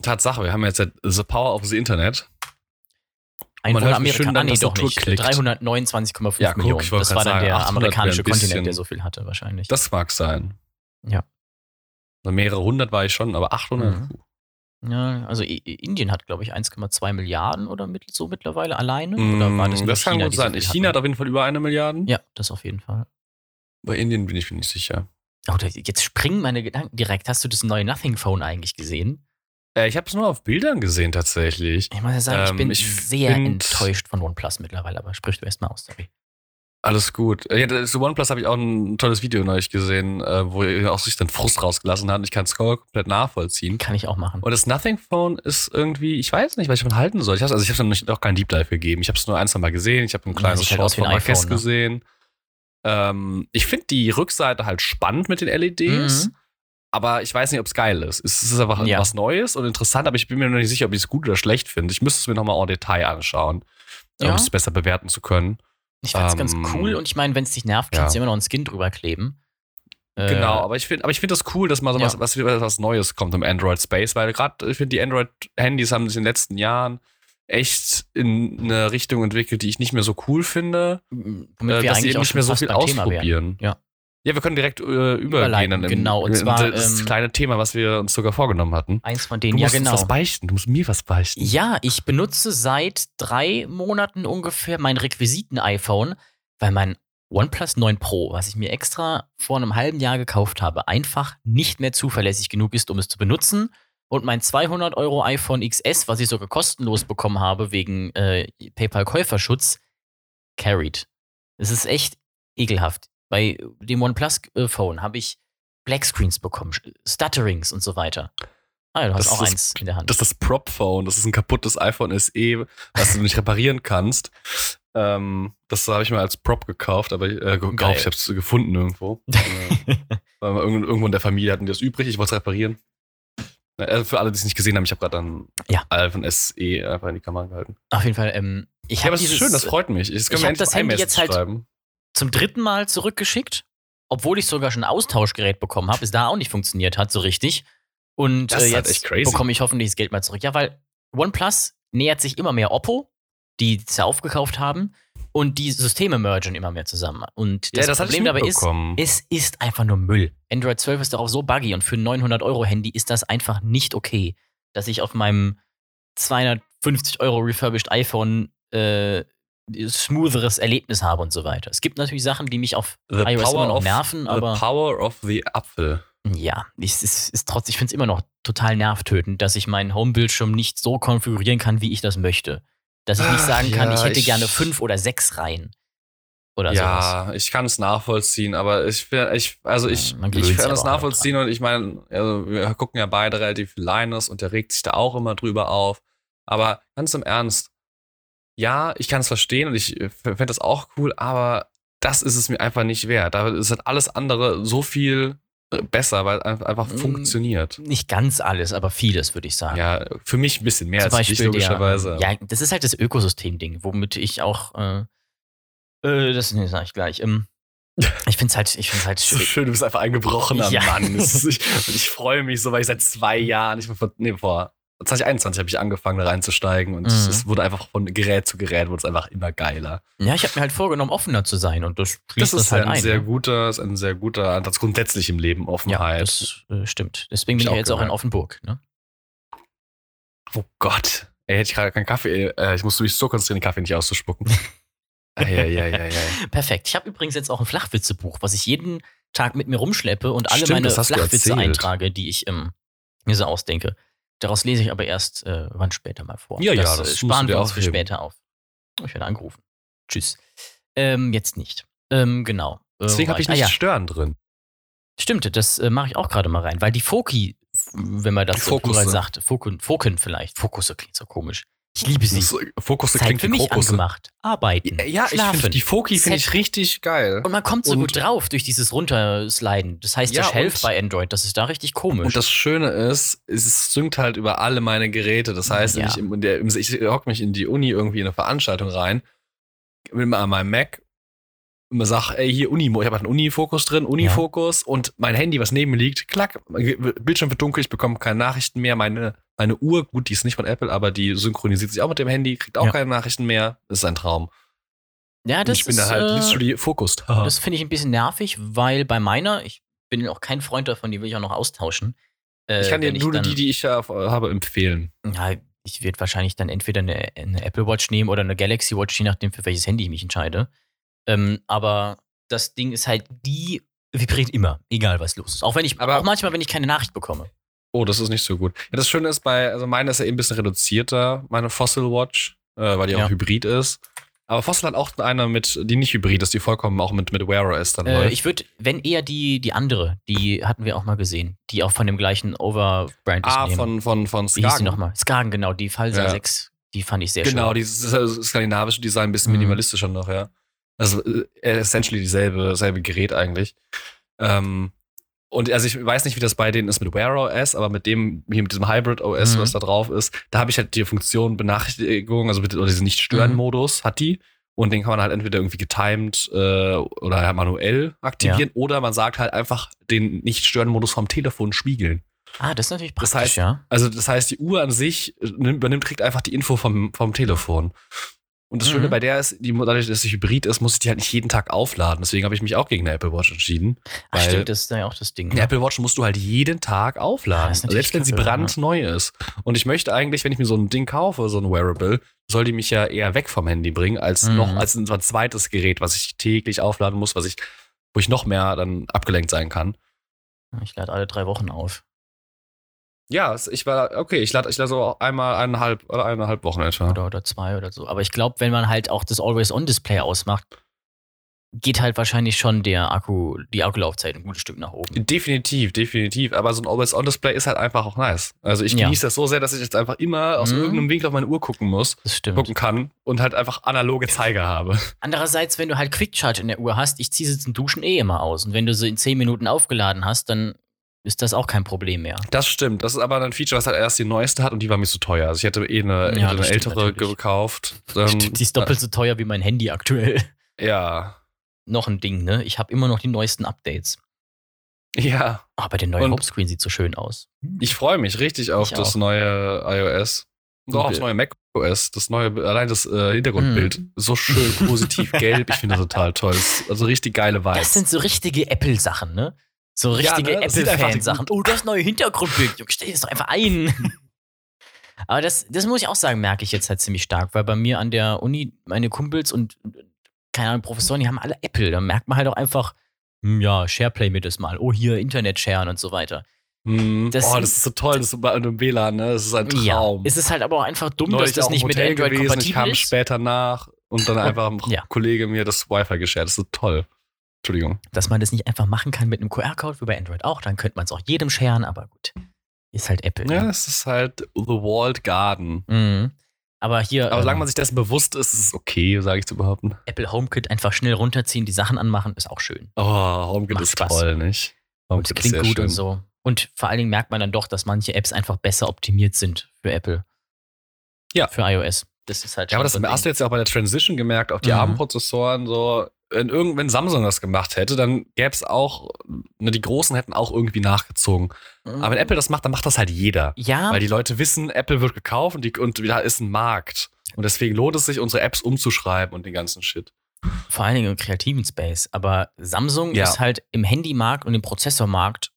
Tatsache, wir haben jetzt The Power of the Internet. Einwohner Amerika, ah, nee, doch nicht. klickt. 329,5 Ja, guck, Millionen. wollte das war dann sagen, der 800 amerikanische Kontinent, der so viel hatte, wahrscheinlich. Das mag sein. Ja. Also mehrere hundert war ich schon, aber 800? Mhm. ja, also Indien hat, glaube ich, 1,2 Milliarden oder mit, so mittlerweile alleine. Oder war das Mm, das kann China, gut so sein. viel China hat auf jeden Fall über eine Milliarde. Ja, das auf jeden Fall. Bei Indien bin ich mir nicht sicher. Oh, jetzt springen meine Gedanken direkt. Hast du das neue Nothing Phone eigentlich gesehen? Äh, ich habe es nur auf Bildern gesehen tatsächlich. Ich muss ja sagen, ich Ähm, bin ich sehr find- enttäuscht von OnePlus mittlerweile, aber sprich du erst mal aus, sorry. Alles gut. Ja, das OnePlus habe ich auch ein tolles Video neulich gesehen, äh, wo er auch sich dann Frust rausgelassen hat. Ich kann es komplett nachvollziehen. Kann ich auch machen. Und das Nothing Phone ist irgendwie, ich weiß nicht, was ich davon halten soll. Ich hab's, also ich habe noch, noch keinen Deep Dive gegeben. Ich habe es nur ein, zwei Mal gesehen. Ich habe ein kleines sieht halt Short ein von iPhone, ne? gesehen. Ähm, ich finde die Rückseite halt spannend mit den LEDs. Mhm. Aber ich weiß nicht, ob es geil ist. Es ist einfach Ja. was Neues und interessant, aber ich bin mir noch nicht sicher, ob ich es gut oder schlecht finde. Ich müsste es mir nochmal en Detail anschauen, um Ja. es besser bewerten zu können. Ich fand's ganz Ähm, cool und ich meine, wenn es dich nervt, ja. kannst du immer noch ein Skin drüber kleben. Äh, Genau, aber ich finde, aber ich finde das cool, dass mal so Ja. was, was, was Neues kommt im Android Space, weil gerade ich finde die Android-Handys haben sich in den letzten Jahren echt in eine Richtung entwickelt, die ich nicht mehr so cool finde, Womit äh, wir dass sie eben nicht mehr so viel ausprobieren. Ja. Ja, wir können direkt äh, übergehen dann genau, und zwar, das ähm, kleine Thema, was wir uns sogar vorgenommen hatten. Eins von Du denen, ja musst genau. was beichten, du musst mir was beichten. Ja, ich benutze seit drei Monaten ungefähr mein Requisiten-iPhone, weil mein OnePlus 9 Pro, was ich mir extra vor einem halben Jahr gekauft habe, einfach nicht mehr zuverlässig genug ist, um es zu benutzen. Und mein 200 Euro iPhone XS, was ich sogar kostenlos bekommen habe wegen äh, PayPal-Käuferschutz, carried. Es ist echt ekelhaft. Bei dem OnePlus-Phone habe ich Blackscreens bekommen, Stutterings und so weiter. Ah, du hast Das auch ist- eins in der Hand. Das ist das Prop-Phone, das ist ein kaputtes iPhone SE, was du nicht reparieren kannst. Ähm, das habe ich mir als Prop gekauft, aber äh, gekauft, Geil. ich habe es gefunden irgendwo. (laughs) äh, weil irgendwo in der Familie hatten die das übrig, ich wollte es reparieren. Äh, für alle, die es nicht gesehen haben, ich habe gerade dann Ja. iPhone SE einfach in die Kamera gehalten. Auf jeden Fall, ähm, ich Ja, habe aber es ist schön, das freut mich. Das können ich wir das Handy jetzt halt- schreiben. Zum dritten Mal zurückgeschickt, obwohl ich sogar schon ein Austauschgerät bekommen habe, es da auch nicht funktioniert hat so richtig. Und Das äh, halt jetzt bekomme ich hoffentlich das Geld mal zurück. Ja, weil OnePlus nähert sich immer mehr Oppo, die es ja aufgekauft haben, und die Systeme mergen immer mehr zusammen. Und das, hatte Problem dabei ist, es ist einfach nur Müll. Android 12 ist doch auch so buggy und für ein 900 Euro Handy ist das einfach nicht okay, dass ich auf meinem 250 Euro refurbished iPhone äh, smootheres Erlebnis habe und so weiter. Es gibt natürlich Sachen, die mich auf The iOS immer noch of, nerven, aber The power of the Apfel. ja, es ist, ist trotzdem, ich finde es immer noch total nervtötend, dass ich meinen Homebildschirm nicht so konfigurieren kann, wie ich das möchte. Dass ich nicht sagen kann, ja, ich hätte ich- gerne fünf oder sechs Reihen. Oder sowas. Ja, ich kann es nachvollziehen, aber ich, ich also ich, Ja, ich kann es nachvollziehen und ich meine, also wir gucken ja beide relativ viel Linus und der regt sich da auch immer drüber auf. Aber ganz im Ernst, ja, ich kann es verstehen und ich fände das auch cool, aber das ist es mir einfach nicht wert. Da ist halt alles andere so viel äh, besser, weil es einfach Mm, funktioniert. Nicht ganz alles, aber vieles, würde ich sagen. Ja, für mich ein bisschen mehr Zum als dich, Beispiel logischerweise. Der, ja, das ist halt das Ökosystem-Ding, womit ich auch. Äh, äh, das nee, sag ich gleich. Ähm, ich finde es halt, ich find's halt (laughs) schwierig. schön, du bist einfach ein gebrochener Ja. Mann. Ist- (laughs) Ich, ich freue mich so, weil ich seit zwei Jahren, ich vor, nee, vor 2021 habe ich angefangen, da reinzusteigen und es, Mhm. es wurde einfach von Gerät zu Gerät, wurde es einfach immer geiler. Ja, ich habe mir halt vorgenommen, offener zu sein und das Das schließt das, ist halt ein ein. sehr ne? guter, ist ein sehr guter Ansatz grundsätzlich im Leben, Ja, Offenheit. das äh, stimmt. Deswegen bin ich ich jetzt auch auch in. Offenburg. Ne? oh Gott. Ey, hätte ich gerade keinen Kaffee, äh, ich musste mich so konzentrieren, den Kaffee nicht auszuspucken. (laughs) Eieieiei. Perfekt. Ich habe übrigens jetzt auch ein Flachwitzebuch, was ich jeden Tag mit mir rumschleppe und alle Stimmt, meine das Flachwitze eintrage, die ich ähm, mir so ausdenke. Daraus lese ich aber erst äh, wann später mal vor. Ja, ja, das, das äh, sparen wir uns für später auf. Ich werde angerufen. Tschüss. Ähm, jetzt nicht. Ähm, genau. Äh, Deswegen habe ich war nicht Ah, ja. Stören drin. Stimmt, das äh, mache ich auch gerade mal rein, weil die Foki, wenn man das Die so Fokusse. sagt, Foken, Foken vielleicht, Fokusse klingt so komisch. Ich liebe sie. Das, Fokus Zeit klingt für mich Krokusse. angemacht. Arbeiten. Ja, ich schlafen. finde die Foki finde ich richtig geil. Und man kommt so Und- gut drauf durch dieses Runtersliden. Das heißt, der Ja, Shelf und- bei Android, das ist da richtig komisch. Und das Schöne ist, es synkt halt über alle meine Geräte. Das heißt, Ja. ich, der, ich hock mich in die Uni irgendwie in eine Veranstaltung rein, will mal an meinem Mac und man sagt, ey, hier Uni, ich habe halt einen Uni-Fokus drin, Uni-Fokus und mein Handy, was neben mir liegt, klack, Bildschirm wird dunkel, ich bekomme keine Nachrichten mehr. Meine, meine Uhr, gut, die ist nicht von Apple, aber die synchronisiert sich auch mit dem Handy, kriegt auch Ja. keine Nachrichten mehr. Das ist ein Traum. ja, Und das ich bin ist, da halt äh, literally focused. (laughs) das finde ich ein bisschen nervig, weil bei meiner, ich bin auch kein Freund davon, die will ich auch noch austauschen. Äh, ich kann dir nur dann- die, die ich ja habe, empfehlen. Ja, ich werde wahrscheinlich dann entweder eine, eine Apple Watch nehmen oder eine Galaxy Watch, je nachdem, für welches Handy ich mich entscheide. Ähm, aber das Ding ist halt, die vibriert immer, egal was los ist. Auch wenn ich, Aber- auch manchmal, wenn ich keine Nachricht bekomme. Oh, das ist nicht so gut. Ja, das Schöne ist bei, also meine ist ja eben ein bisschen reduzierter, meine Fossil Watch, äh, weil die Ja. auch Hybrid ist. Aber Fossil hat auch eine mit, die nicht hybrid ist, die vollkommen auch mit, mit Wear OS dann Äh, läuft. ich würde, wenn eher die, die andere, die hatten wir auch mal gesehen, die auch von dem gleichen Overbrand ist. ah, nehmen. von, von, von Wie hieß die Skagen. nochmal? Skagen, genau, die Falsa Ja. 6, die fand ich sehr Genau, schön. dieses äh, skandinavische Design, ein bisschen Mhm. minimalistischer noch, ja. Also äh, essentially dieselbe, selbe Gerät eigentlich. Ähm, und also ich weiß nicht, wie das bei denen ist mit Wear OS, aber mit dem, hier mit diesem Hybrid OS, Mhm. was da drauf ist, da habe ich halt die Funktion Benachrichtigung, also mit, oder diesen Nicht-Stören-Modus hat die. Und den kann man halt entweder irgendwie getimed äh, oder halt manuell aktivieren oder man sagt halt einfach den Nicht-Stören-Modus vom Telefon spiegeln. Ah, das ist natürlich Das praktisch, heißt, ja. Also das heißt, die Uhr an sich äh, nimmt, übernimmt, kriegt einfach die Info vom, vom Telefon. Und das Mhm. Schöne bei der ist, die, dadurch, dass sie hybrid ist, muss ich die halt nicht jeden Tag aufladen. Deswegen habe ich mich auch gegen eine Apple Watch entschieden. Ach, stimmt, das ist ja auch das Ding. Eine Ne? Apple Watch musst du halt jeden Tag Ah, aufladen. das ist Also selbst wenn sie brandneu ist. Und ich möchte eigentlich, wenn ich mir so ein Ding kaufe, so ein Wearable, soll die mich ja eher weg vom Handy bringen, als Mhm. noch als ein zweites Gerät, was ich täglich aufladen muss, was ich, wo ich noch mehr dann abgelenkt sein kann. Ich lade alle drei Wochen auf. Ja, ich war, okay, ich lade ich lade so einmal eineinhalb oder eineinhalb Wochen etwa. Oder, oder zwei oder so. Aber ich glaube, wenn man halt auch das Always-On-Display ausmacht, geht halt wahrscheinlich schon der Akku, die Akkulaufzeit ein gutes Stück nach oben. Definitiv, definitiv. Aber so ein Always-On-Display ist halt einfach auch nice. Also ich Ja. genieße das so sehr, dass ich jetzt einfach immer aus Mhm. irgendeinem Winkel auf meine Uhr gucken muss, Das stimmt. gucken kann und halt einfach analoge Zeiger habe. Andererseits, wenn du halt Quick Charge in der Uhr hast, ich ziehe sie zum Duschen eh immer aus. Und wenn du sie in 10 Minuten aufgeladen hast, dann ist das auch kein Problem mehr. Das stimmt. Das ist aber ein Feature, was halt erst die neueste hat und die war mir zu teuer. Also ich hätte eh eine, Ja, eine ältere natürlich. gekauft. Ähm, Stimmt, die ist doppelt so teuer wie mein Handy aktuell. (laughs) Ja. Noch ein Ding, ne? Ich habe immer noch die neuesten Updates. Ja. Aber der neue Homescreen sieht so schön aus. Ich freue mich richtig auf Ich das auch. neue iOS. Und auch aufs neue macOS. Das neue, allein das äh, Hintergrundbild. Mhm. So schön (laughs) positiv gelb. Ich finde das total toll. Das ist also richtig geile Vibes. Das sind so richtige Apple-Sachen, ne? So Ja, richtige ne? Das sieht einfach Apple-Fan-Sachen. Oh, das neue Hintergrundbild. Junge, stell das doch einfach ein. (laughs) Aber das, das muss ich auch sagen, merke ich jetzt halt ziemlich stark, weil bei mir an der Uni meine Kumpels und, keine Ahnung, Professoren, die haben alle Apple. Da merkt man halt auch einfach, hm, ja, Shareplay mir das mal. Oh, hier Internet sharen und so weiter. Mhm. Das oh, das ist so toll, das ist so bei einem WLAN, ne? Das ist ein Traum. Ja, es ist halt aber auch einfach dumm, Neulich dass das nicht mit Android gewesen, ich kompatibel kam ist. später nach und dann (laughs) einfach ein ja. Kollege mir das Wi-Fi geshared. Das ist so toll. Entschuldigung. Dass man das nicht einfach machen kann mit einem QR-Code wie bei Android auch, dann könnte man es auch jedem sharen, aber gut. Ist halt Apple. Ja, ne? es ist halt The Walled Garden. Mhm. Aber hier Aber ähm, solange man sich dessen bewusst ist, ist es okay, sage ich zu behaupten. Apple HomeKit einfach schnell runterziehen, die Sachen anmachen, ist auch schön. Oh, HomeKit Macht ist Spaß. toll, nicht? Und HomeKit ist klingt gut schön. und so. Und vor allen Dingen merkt man dann doch, dass manche Apps einfach besser optimiert sind für Apple. Ja. Für iOS. Das ist halt Ja, aber das so hast du jetzt ja auch bei der Transition gemerkt, auch die Mhm. ARM-Prozessoren so. Wenn, irgend, wenn Samsung das gemacht hätte, dann gäbe es auch, ne, die Großen hätten auch irgendwie nachgezogen. Aber wenn Apple das macht, dann macht das halt jeder. ja, Weil die Leute wissen, Apple wird gekauft und, die, und da ist ein Markt. Und deswegen lohnt es sich, unsere Apps umzuschreiben und den ganzen Shit. vor allen Dingen im kreativen Space. Aber Samsung Ja. ist halt im Handymarkt und im Prozessormarkt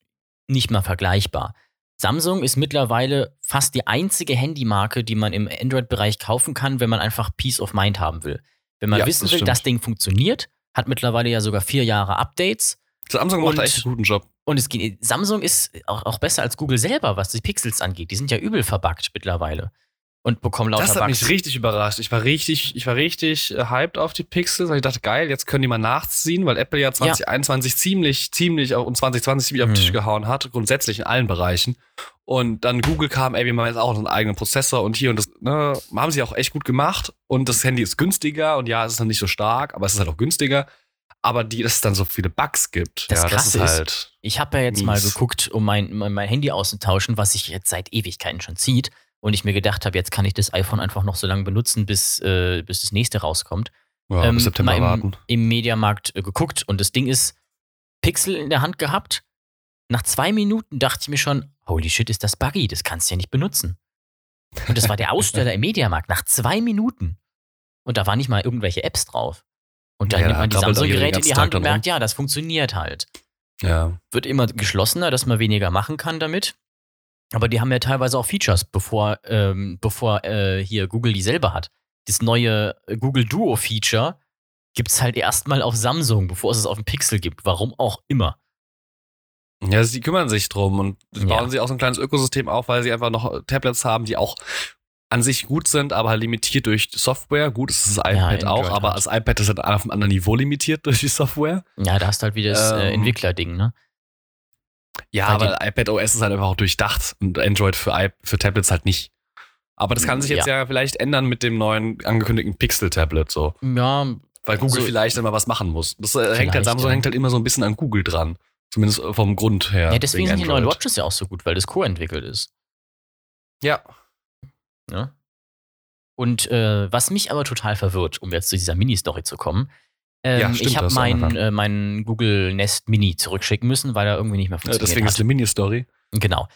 nicht mal vergleichbar. Samsung ist mittlerweile fast die einzige Handymarke, die man im Android-Bereich kaufen kann, wenn man einfach Peace of Mind haben will. Wenn man Ja, wissen das will, stimmt. das Ding funktioniert, hat mittlerweile ja sogar vier Jahre Updates. Samsung macht Und- da echt einen guten Job. Und es geht, Samsung ist auch, auch besser als Google selber, was die Pixels angeht. Die sind ja übel verbuggt mittlerweile. Und bekommen lauter Das hat mich Bugs. richtig überrascht. Ich war richtig, ich war richtig äh, hyped auf die Pixels. Und ich dachte, geil, jetzt können die mal nachziehen, weil Apple ja 2021 ziemlich, ziemlich auch und 2020 ziemlich auf den Mhm. Tisch gehauen hat, grundsätzlich in allen Bereichen. Und dann Google kam, ey, wir machen jetzt auch einen eigenen Prozessor und hier und das, ne, haben sie auch echt gut gemacht. Und das Handy ist günstiger und ja, es ist dann nicht so stark, aber es ist halt auch günstiger. Aber die, dass es dann so viele Bugs gibt. Das ja, Krasse das ist- ist halt. Ich habe ja jetzt mal Mies. geguckt, um mein, mein, mein Handy auszutauschen, was sich jetzt seit Ewigkeiten schon zieht. Und ich mir gedacht habe, jetzt kann ich das iPhone einfach noch so lange benutzen, bis, äh, bis das nächste rauskommt. Ja, Ähm, bis September mal im, warten. im Mediamarkt äh, geguckt und das Ding ist Pixel in der Hand gehabt. Nach zwei Minuten dachte ich mir schon, holy shit, ist das buggy, das kannst du ja nicht benutzen. Und das war der (laughs) Aussteller im Mediamarkt nach zwei Minuten. Und da waren nicht mal irgendwelche Apps drauf. Und dann Ja, nimmt man die Samsung-Geräte in die Hand und merkt, ja, das funktioniert halt. Ja. Wird immer geschlossener, dass man weniger machen kann damit. Aber die haben ja teilweise auch Features, bevor, ähm, bevor äh, hier Google die selber hat. Das neue äh, Google Duo-Feature gibt es halt erstmal auf Samsung, bevor es es auf dem Pixel gibt. Warum auch immer. Ja, sie kümmern sich drum und Ja. bauen sie auch so ein kleines Ökosystem auf, weil sie einfach noch Tablets haben, die auch an sich gut sind, aber limitiert durch Software. Gut ist das iPad Ja, auch, aber hat. das iPad ist halt auf einem anderen Niveau limitiert (laughs) durch die Software. Ja, da hast du halt wieder das äh, Ähm, Entwicklerding, ne? Ja, aber iPad OS ist halt einfach auch durchdacht und Android für, I für Tablets halt nicht. Aber das kann sich jetzt ja. vielleicht ändern mit dem neuen angekündigten Pixel-Tablet so. Ja, Weil Google So- vielleicht immer was machen muss. Das äh, hängt halt, Samsung ja. hängt halt immer so ein bisschen an Google dran. Zumindest vom Grund her. ja deswegen wegen sind die neuen. Watches ja auch so gut, weil das co-entwickelt ist. Ja. Ne? Und äh, was mich aber total verwirrt, um jetzt zu dieser Mini-Story zu kommen, ähm, Ja, stimmt, ich habe das ist auch noch mein, dran. äh, mein Google Nest Mini zurückschicken müssen, weil er irgendwie nicht mehr Ja, funktioniert deswegen ist hat. eine Mini-Story. Genau.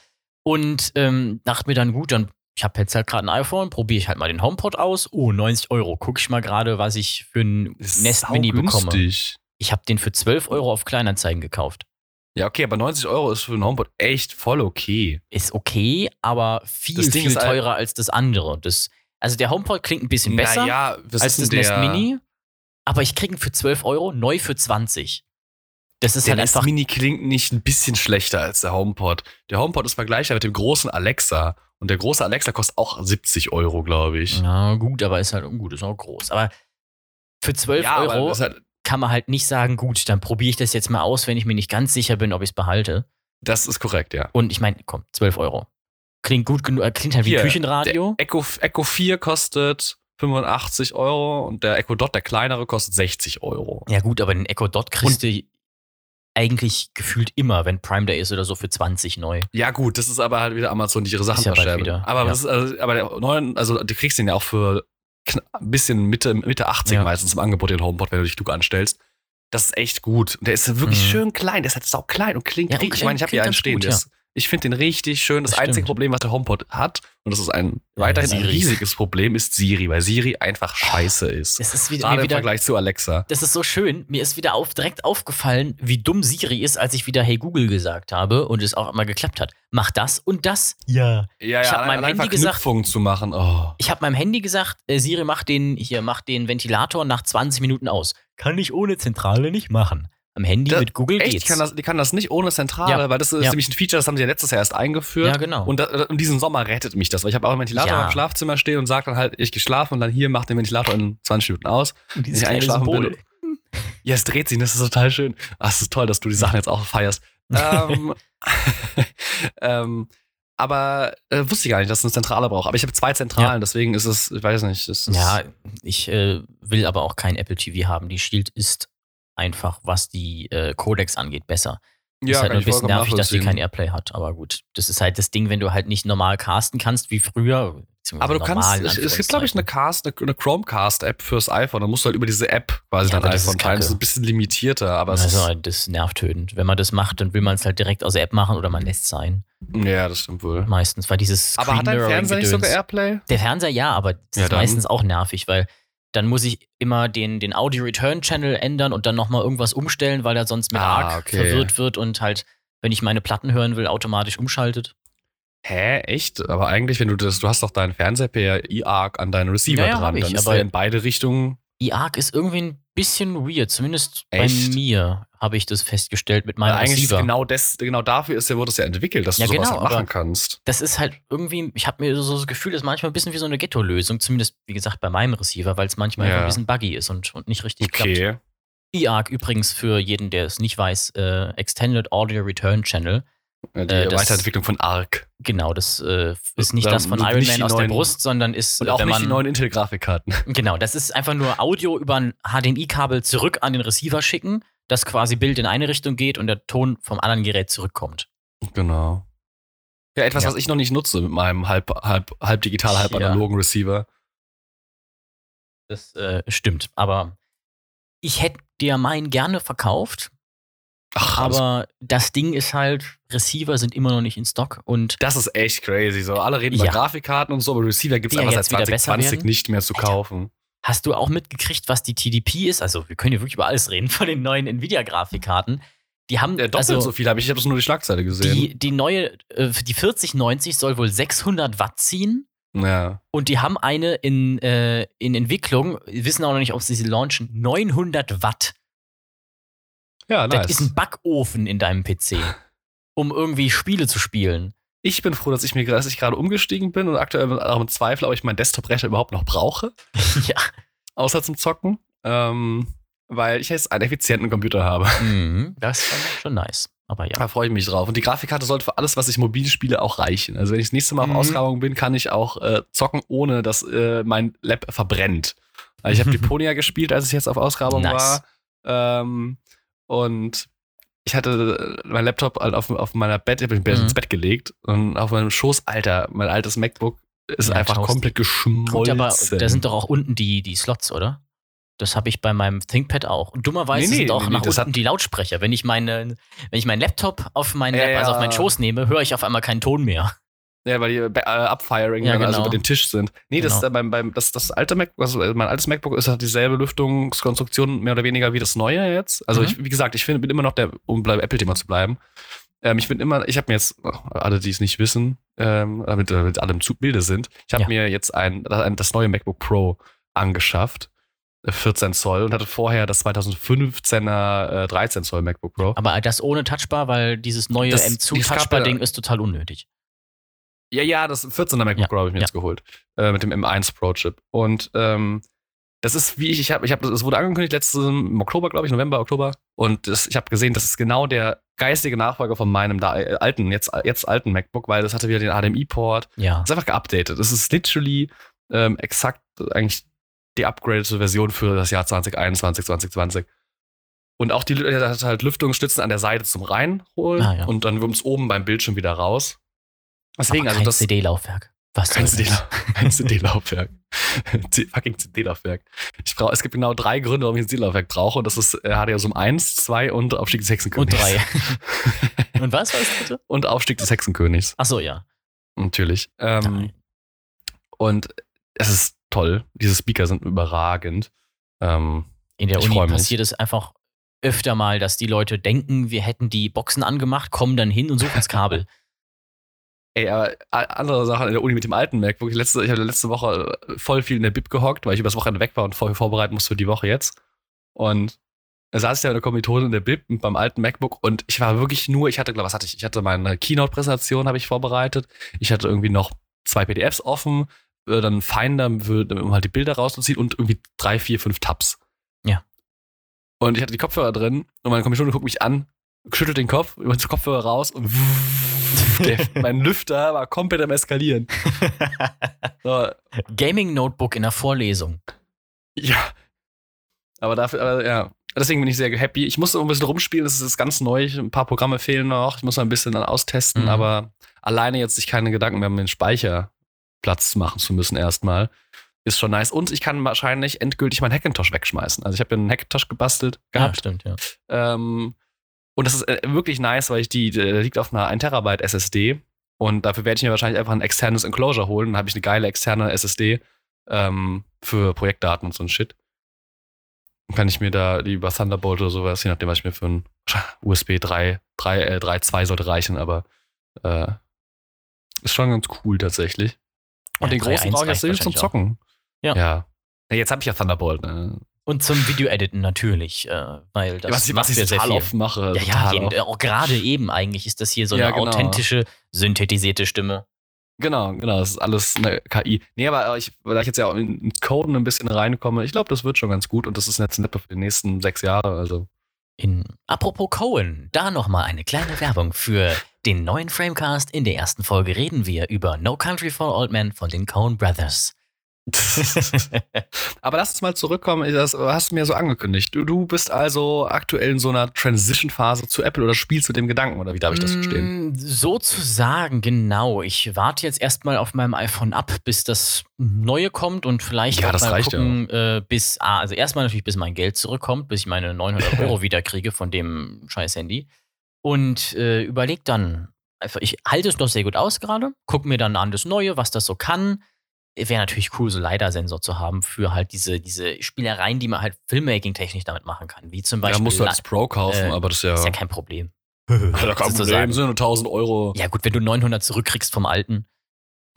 Und ähm, dachte mir dann, gut, dann, ich habe jetzt halt gerade ein iPhone, probiere ich halt mal den HomePod aus. Oh, 90 Euro. Guck ich mal gerade, was ich für ein Ist Nest Mini bekomme. Ich habe den für 12 Euro auf Kleinanzeigen gekauft. Ja, okay, aber 90 Euro ist für einen HomePod echt voll okay. Ist okay, aber viel, viel ist halt- teurer als das andere. Das, also der HomePod klingt ein bisschen besser Naja, als ist das Nest Mini, aber ich kriege ihn für 12 Euro, neu für 20. Das ist Der halt einfach. Mini klingt nicht ein bisschen schlechter als der HomePod. Der HomePod ist vergleichbar mit dem großen Alexa. Und der große Alexa kostet auch 70 Euro, glaube ich. Ja, gut, aber ist halt gut, ist auch groß. Aber für 12 aber Euro halt, kann man halt nicht sagen, gut, dann probiere ich das jetzt mal aus, wenn ich mir nicht ganz sicher bin, ob ich es behalte. das ist korrekt, ja. Und ich meine, komm, 12 Euro. Klingt gut genug, äh, klingt halt wie Hier, Küchenradio. Echo, Echo 4 kostet 85 Euro und der Echo Dot, der kleinere, kostet 60 Euro. Ja, gut, aber den Echo Dot kriegst du eigentlich gefühlt immer, wenn Prime Day ist oder so, für 20 neu. Ja, gut, das ist aber halt wieder Amazon, die ihre Sachen ja wieder, Aber, ja. das ist, also, aber der neuen, also du kriegst den ja auch für ein bisschen Mitte, Mitte 80 Ja. meistens im Angebot, den HomePod, wenn du dich klug anstellst. Das ist echt gut. Und der ist wirklich Mhm. schön klein. Der ist halt sau klein und klingt Ja, und richtig. Ich meine, ich habe hier einen stehen. gut, der ist, ich finde den richtig schön. Das, Das einzige stimmt. Problem, was der HomePod hat, und das ist ein weiterhin ein riesiges Problem, ist Siri, weil Siri einfach scheiße ist. Das ist wieder, Gerade im wieder Vergleich zu Alexa. das ist so schön. Mir ist wieder auf, direkt aufgefallen, wie dumm Siri ist, als ich wieder Hey Google gesagt habe und es auch immer geklappt hat. Mach das und das. Ja. Ja, Ich hab allein- meinem Handy gesagt- zu machen. Oh. Ich habe meinem Handy gesagt, äh, Siri, mach den hier, mach den Ventilator nach 20 Minuten aus. Kann ich ohne Zentrale nicht machen. Am Handy Da- mit Google Echt? geht's. Die kann, das, die kann das nicht ohne Zentrale, Ja. weil das ist Ja. nämlich ein Feature, das haben sie ja letztes Jahr erst eingeführt. ja, genau. Und, da, und diesen Sommer rettet mich das, weil ich habe auch einen Ventilator Ja. im Schlafzimmer stehen und sage dann halt, ich geschlafen und dann hier macht den Ventilator in 20 Minuten aus. Und ich eingeschlafen bin. Ja, es dreht sich, das ist total schön. Ach, es ist toll, dass du die Sachen jetzt auch feierst. ähm, (laughs) ähm, aber äh, wusste ich gar nicht, dass es eine Zentrale braucht. Aber ich habe zwei Zentralen, deswegen ist es, ich weiß nicht, Ja, ich äh, will aber auch kein Apple TV haben. Die Shield ist einfach, was die äh, Codecs angeht, besser. ist ja halt kann nur ein bisschen nervig, dass die kein. Airplay hat. Aber gut, das ist halt das Ding, wenn du halt nicht normal casten kannst wie früher. Aber du kannst, normal, es, es gibt, glaube ich, eine Cast, eine, Chromecast-App fürs iPhone. Da musst du halt über diese App quasi Ja, dein das ist iPhone teilen. Das ist ein bisschen limitierter, aber es Also, ist, das nervt tötend. Wenn man das macht, dann will man es halt direkt aus der App machen oder man lässt es sein. ja, das stimmt wohl. Meistens, weil dieses Aber hat dein Fernseher nicht sogar Airplay? Der Fernseher ja, aber das Ja, ist dann. meistens auch nervig, weil dann muss ich immer den, den Audio-Return-Channel ändern und dann nochmal irgendwas umstellen, weil er sonst mit Ah, ARC okay. verwirrt wird und halt, wenn ich meine Platten hören will, automatisch umschaltet. Hä, echt? Aber eigentlich, wenn du das, du hast doch deinen Fernseher per eARC an deinen Receiver Ja, ja, hab dran, ich, dann ist aber- in beide Richtungen. eARC ist irgendwie ein bisschen weird, zumindest Echt? bei mir habe ich das festgestellt mit meinem Weil eigentlich genau das, genau dafür ist ja, wurde es ja entwickelt, dass Ja, du sowas genau, halt machen kannst. das ist halt irgendwie, ich habe mir so das Gefühl, das ist manchmal ein bisschen wie so eine Ghetto-Lösung, zumindest wie gesagt bei meinem Receiver, weil es manchmal Ja. ein bisschen buggy ist und, und nicht richtig klappt. Okay. eARC übrigens für jeden, der es nicht weiß, äh, Extended Audio Return Channel. Ja, Die Äh, das- Weiterentwicklung von ARC. Genau, das äh, ist nicht das von Iron Man aus der neuen- Brust, sondern ist, Und auch wenn nicht man, die neuen Intel-Grafikkarten. genau, das ist einfach nur Audio über ein HDMI-Kabel zurück an den Receiver schicken, dass quasi Bild in eine Richtung geht und der Ton vom anderen Gerät zurückkommt. Genau. Ja, etwas, Ja. was ich noch nicht nutze mit meinem halb, halb, halb digital, halb Ja. analogen Receiver. Das äh, stimmt, aber ich hätte dir meinen gerne verkauft, Ach, aber das Ding ist halt, Receiver sind immer noch nicht in Stock und das ist echt crazy. So, alle reden über Ja. Grafikkarten und so, aber Receiver gibt es einfach seit jetzt wieder besser 2020 werden. nicht mehr zu Alter. kaufen. Hast du auch mitgekriegt, was die TDP ist? Also, wir können hier wirklich über alles reden von den neuen Nvidia-Grafikkarten. Die haben, Ja, doppelt also, so viel habe ich, ich habe das nur die Schlagzeile gesehen. die, die neue, äh, die 4090 soll wohl 600 Watt ziehen. ja. Und die haben eine in, äh, in Entwicklung, wir wissen auch noch nicht, ob sie sie launchen, 900 Watt. ja, Das nice. ist ein Backofen in deinem PC, (laughs) um irgendwie Spiele zu spielen. Ich bin froh, dass ich mir dass ich gerade umgestiegen bin und aktuell auch im Zweifel, ob ich meinen Desktop-Rechner überhaupt noch brauche. (laughs) ja. Außer zum Zocken. Ähm, weil ich jetzt einen effizienten Computer habe. Mhm, das ist schon nice. Aber ja. Da freue ich mich drauf. Und die Grafikkarte sollte für alles, was ich mobil spiele, auch reichen. Also wenn ich das nächste Mal auf Mhm. Ausgrabung bin, kann ich auch äh, zocken, ohne dass äh, mein Lab verbrennt. Also ich habe (laughs) Deponia gespielt, als ich jetzt auf Ausgrabung Nice. war. Ähm, und ich hatte äh, mein Laptop halt auf, auf meiner Bett, ich habe mich Mhm. ins Bett gelegt und auf meinem Schoß, Alter, mein altes MacBook ist Ja, einfach Toast. komplett Gut, geschmolzen. aber da sind doch auch unten die, die Slots, oder? Das habe ich bei meinem ThinkPad auch. Und dummerweise Nee, nee, sind auch nee, nach unten die Lautsprecher. Wenn ich meine, wenn ich meinen Laptop auf meinen Ja, Lap, also auf meinen Schoß nehme, höre ich auf einmal keinen Ton mehr. Ja, weil die äh, Upfiring Ja, dann also genau. über den Tisch sind. Nee, das, Genau. äh, beim, beim, das, das alte MacBook, also äh, mein altes MacBook ist halt dieselbe Lüftungskonstruktion mehr oder weniger wie das neue jetzt. Also Mhm. ich, wie gesagt, ich finde, bin immer noch der, um beim Apple-Thema zu bleiben. Ähm, ich bin immer, ich habe mir jetzt, oh, alle, die es nicht wissen, ähm, damit, damit alle im Zug Bilde sind, ich habe Ja. mir jetzt ein, das neue MacBook Pro angeschafft. äh, 14 Zoll und hatte vorher das 2015er äh, 13 Zoll MacBook Pro. Aber das ohne Touchbar, weil dieses neue Das- M2 die Skapa- Touchbar-Ding ist total unnötig. Ja, ja, das 14er MacBook Ja, Pro habe ich mir ja. jetzt geholt. Äh, mit dem M1 Pro Chip. Und ähm, das ist wie ich, ich habe, ich habe, es wurde angekündigt letztes im Oktober, glaube ich, November, Oktober. Und das, ich habe gesehen, das ist genau der geistige Nachfolger von meinem da, äh, alten, jetzt, jetzt alten MacBook, weil das hatte wieder den HDMI-Port. Ja. Das ist einfach geupdatet. Das ist literally ähm, exakt eigentlich die upgradete Version für das Jahr 2021, 2020. Und auch die hat halt Lüftungsstützen an der Seite zum Reinholen Ah, ja. und dann es oben beim Bildschirm wieder raus. Deswegen, also kein das CD-Laufwerk. Was kein? CD-Laufwerk. Kein CD-Laufwerk. (laughs) C- Fucking CD-Laufwerk. Ich brauche, es gibt genau drei Gründe, warum ich ein CD-Laufwerk brauche. Und das ist äh, HDSum 1, 2 und Aufstieg des Und Hexenkönigs. drei. (laughs) Und was war das bitte? und Aufstieg des Hexenkönigs. Achso, ja. Natürlich. Ähm, und es ist toll. Diese Speaker sind überragend. Ähm, In der Uni passiert es einfach öfter mal, dass die Leute denken, wir hätten die Boxen angemacht, kommen dann hin und suchen das Kabel. (laughs) ey, aber andere Sachen in der Uni mit dem alten MacBook. Letzte, ich hatte letzte Woche äh, voll viel in der Bib gehockt, weil ich übers Wochenende weg war und voll vorbereiten musste für die Woche jetzt. Und da saß ich ja mit der Kommilitonin in der Bib beim alten MacBook und ich war wirklich nur, ich hatte, was hatte ich? Ich hatte meine Keynote-Präsentation, habe ich vorbereitet. Ich hatte irgendwie noch zwei PDFs offen, äh, dann Finder, um halt die Bilder rauszuziehen und irgendwie drei, vier, fünf Tabs. Ja. Und ich hatte die Kopfhörer drin und meine Kommilitonin guckt mich an, schüttelt den Kopf, über den Kopfhörer raus und der, (laughs) mein Lüfter war komplett am Eskalieren. So, Gaming-Notebook in der Vorlesung. ja. Aber dafür, aber, ja. Deswegen bin ich sehr happy. Ich musste ein bisschen rumspielen, das ist ganz neu. Ein paar Programme fehlen noch. Ich muss mal ein bisschen dann austesten, Mhm. aber alleine jetzt sich keine Gedanken mehr um den Speicherplatz machen zu müssen erstmal. Ist schon nice. Und ich kann wahrscheinlich endgültig meinen Hackintosh wegschmeißen. Also ich habe ja einen Hackintosh gebastelt Ja, gehabt. stimmt, ja. Ähm, und das ist äh, wirklich nice, weil ich die, der liegt auf einer 1 Terabyte SSD. Und dafür werde ich mir wahrscheinlich einfach ein externes Enclosure holen. Dann habe ich eine geile externe SSD ähm, für Projektdaten und so ein Shit. Dann kann ich mir da die über Thunderbolt oder sowas, je nachdem, was ich mir für ein USB 3, 3, äh, 3.2 sollte reichen, aber äh, ist schon ganz cool tatsächlich. Und Ja, den großen 3.1 brauche ich jetzt zum auch. Zocken. Ja. ja. Ja, jetzt habe ich ja Thunderbolt. Ne? Und zum Video-Editen natürlich, äh, weil das was ich, was ich ja sehr total viel. oft mache. Ja, ja, jeden, auch gerade eben eigentlich ist das hier so eine Ja, genau. authentische, synthetisierte Stimme. Genau, genau, das ist alles eine KI. Nee, aber ich, weil ich jetzt ja auch in- ins Coden ein bisschen reinkomme, ich glaube, das wird schon ganz gut und das ist jetzt ein für die nächsten sechs Jahre. Also, In Apropos Cohen, da nochmal eine kleine Werbung für den neuen Framecast. In der ersten Folge reden wir über No Country for Old Men von den Cohen Brothers. (laughs) aber lass uns mal zurückkommen. Das hast du mir so angekündigt. Du, du bist also aktuell in so einer Transition-Phase zu Apple oder spielst mit dem Gedanken oder wie darf ich das verstehen? Mm, Sozusagen, genau. Ich warte jetzt erstmal auf meinem iPhone ab, bis das neue kommt und vielleicht Ja, mal reicht gucken, äh, bis, ah, also erstmal natürlich, bis mein Geld zurückkommt, bis ich meine 900 (laughs) Euro wieder kriege von dem scheiß Handy. Und äh, überleg dann, einfach, ich halte es noch sehr gut aus gerade, guck mir dann an das Neue, was das so kann. Wäre natürlich cool, so LiDAR-Sensor zu haben für halt diese, diese Spielereien, die man halt Filmmaking-technisch damit machen kann. Wie zum Da Beispiel. musst du als Pro kaufen, äh, aber das ist ja, ist ja kein Problem. (laughs) ja kein Problem. sozusagen. Sind nur 1000 Euro. Ja, gut, wenn du 900 zurückkriegst vom alten,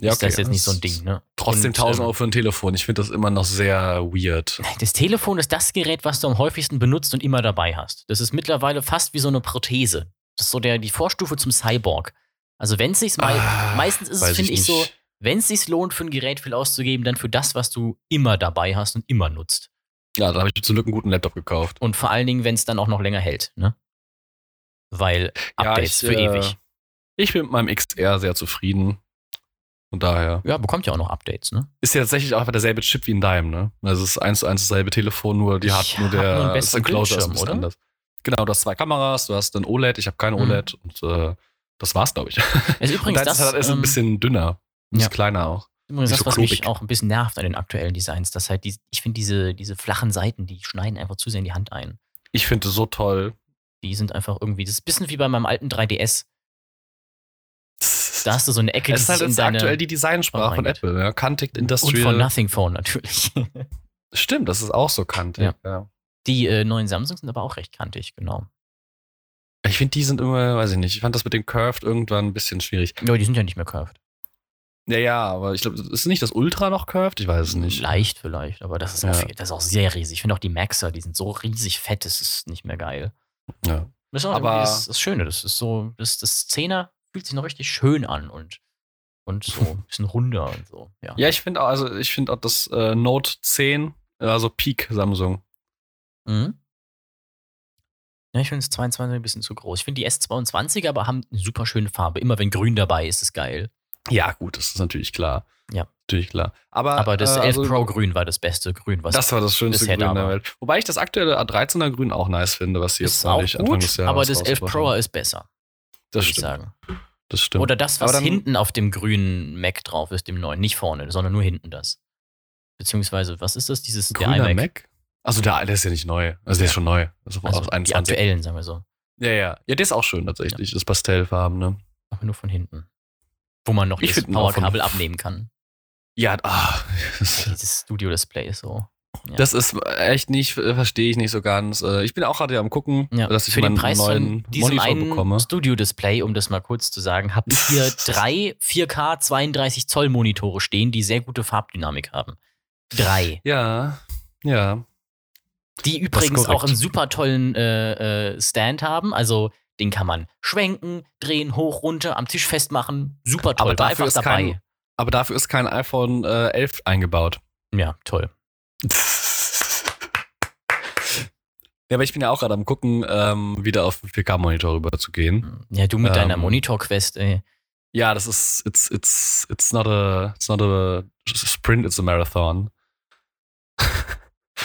Ja, ist das okay, jetzt nicht so ein Ding, ne? Trotzdem Und, 1000 ähm, Euro für ein Telefon. Ich finde das immer noch sehr weird. Das Telefon ist das Gerät, was du am häufigsten benutzt und immer dabei hast. Das ist mittlerweile fast wie so eine Prothese. Das ist so der, die Vorstufe zum Cyborg. Also wenn es sich Ah, meistens ist es, finde ich, so, nicht. Wenn es sich lohnt, für ein Gerät viel auszugeben, dann für das, was du immer dabei hast und immer nutzt. Ja, da habe ich mir zum Glück einen guten Laptop gekauft. Und vor allen Dingen, wenn es dann auch noch länger hält, ne? Weil Ja, Updates ich, für äh, ewig. Ich bin mit meinem XR sehr zufrieden. Und daher. Ja, bekommt ja auch noch Updates, ne? Ist ja tatsächlich auch einfach derselbe Chip wie in deinem, ne? Also es ist eins zu eins dasselbe Telefon, nur die hat Ich nur nur der Enclosure ist ein Bildschirm, oder? anders. Genau, du hast zwei Kameras, du hast ein OLED, ich habe kein Mhm. OLED und äh, das war's, glaube ich. Es ist übrigens das, ist halt ist ähm, ein bisschen dünner. Ist ja. kleiner auch. übrigens das so was mich klobig. auch ein bisschen nervt an den aktuellen Designs, dass halt die, ich finde diese, diese flachen Seiten, die schneiden einfach zu sehr in die Hand ein. Ich finde so toll. Die sind einfach irgendwie, das ist ein bisschen wie bei meinem alten 3DS. Da hast du so eine Ecke, Es ist halt jetzt aktuell die Designsprache von reingeht. Apple, ja. Kantig und Industrial. von Nothing Phone natürlich. (laughs) Stimmt, das ist auch so kantig. Ja. Ja. Die äh, neuen Samsung sind aber auch recht kantig, genau. Ich finde, die sind immer, weiß ich nicht, ich fand das mit dem Curved irgendwann ein bisschen schwierig. Ja, die sind ja nicht mehr curved. Ja, ja, aber ich glaube, ist nicht das Ultra noch Curved? Ich weiß es nicht. Leicht vielleicht, aber das ist, Ja. auch, viel- das ist auch sehr riesig. Ich finde auch die Maxer, die sind so riesig fett, das ist nicht mehr geil. Ja. Das ist auch Aber- aber das, das Schöne, das ist so, das, das Zehner fühlt sich noch richtig schön an und, und so ein (laughs) bisschen runder und so. Ja. Ja, ich finde auch, also ich finde auch das äh, Note 10, also Peak Samsung. Mhm. Ja, ich finde das 22 ein bisschen zu groß. Ich finde die S22 aber haben eine super schöne Farbe. Immer wenn grün dabei ist, ist geil. Ja, gut, das ist natürlich klar. Ja. Natürlich klar. Aber, Aber das äh, 11 also, Pro Grün war das beste Grün, was das war das schönste Grün der. Welt. Wobei ich das aktuelle A13er Grün auch nice finde, was sie jetzt neulich Anfang des Jahres aber das 11 rausgebracht Pro ist besser, Das würde ich stimmt. sagen. Das stimmt. Oder das, was dann- hinten auf dem grünen Mac drauf ist, dem neuen. Nicht vorne, sondern nur hinten das. Beziehungsweise, was ist das? Dieses der Grüner iMac. Mac? Also der, der ist ja nicht neu. Also der ist schon neu. Also, Also aus die 21. aktuellen, sagen wir so. Ja, ja. Ja, der ist auch schön tatsächlich. Das Pastellfarben, ne? Aber nur von hinten. Wo man noch Ich das Powerkabel abnehmen kann. Ja, das, (laughs) Dieses Studio-Display ist so. Ja. das ist echt nicht, äh, verstehe ich nicht so ganz. Äh, Ich bin auch gerade am gucken, Ja, dass ich für den meinen Preis neuen von diesem Monitor bekomme. Studio-Display, um das mal kurz zu sagen, habt (laughs) ihr drei 4K 32 Zoll Monitore stehen, die sehr gute Farbdynamik haben. Drei. Ja, ja. Die übrigens auch einen super tollen äh, äh, Stand haben. Also den kann man schwenken, drehen, hoch, runter, am Tisch festmachen. Super toll. Aber dafür ist dabei. kein- Aber dafür ist kein iPhone äh, 11 eingebaut. Ja, toll. Ja, aber ich bin ja auch gerade am gucken, ähm, wieder auf den 4K-Monitor rüber zu gehen. Ja, du mit deiner Ähm, Monitor-Quest, ey. Ja, das ist, it's, it's, it's not a, it's not a sprint, it's a marathon. (laughs)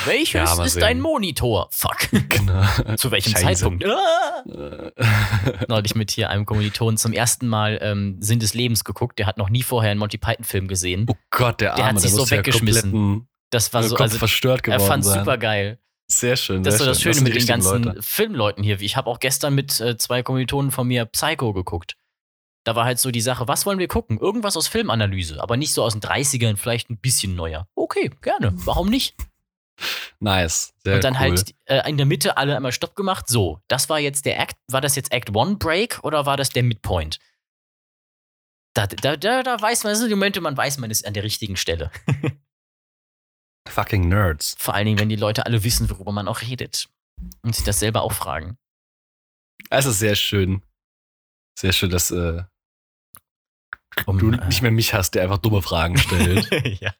Welches ja, ist sehen. dein Monitor? Fuck. Genau. (laughs) Zu welchem Scheiße. Zeitpunkt? Ah! (laughs) Neulich mit hier einem Kommilitonen zum ersten Mal ähm, Sinn des Lebens geguckt. Der hat noch nie vorher einen Monty Python-Film gesehen. oh Gott, der Arme, Der hat sich so muss ja weggeschmissen. kompletten Das war so, also verstört er geworden fand sein. super geil. Sehr schön, Das ist sehr so das schön. Schöne sind mit den ganzen Leute. Filmleuten hier. Ich habe auch gestern mit äh, zwei Kommilitonen von mir Psycho geguckt. Da war halt so die Sache, was wollen wir gucken? Irgendwas aus Filmanalyse, aber nicht so aus den 30ern, vielleicht ein bisschen neuer. Okay, gerne. Warum nicht? Nice. Sehr und dann cool. halt äh, in der Mitte alle einmal Stopp gemacht. So, das war jetzt der Act. War das jetzt Act One Break oder war das der Midpoint? Da, da, da, da weiß man, das sind die Momente, man weiß, man ist an der richtigen Stelle. (laughs) Fucking Nerds. Vor allen Dingen, wenn die Leute alle wissen, worüber man auch redet. Und sich das selber auch fragen. Es ist sehr schön. Sehr schön, dass äh, Um, du äh, nicht mehr mich hast, der einfach dumme Fragen stellt. (laughs) ja.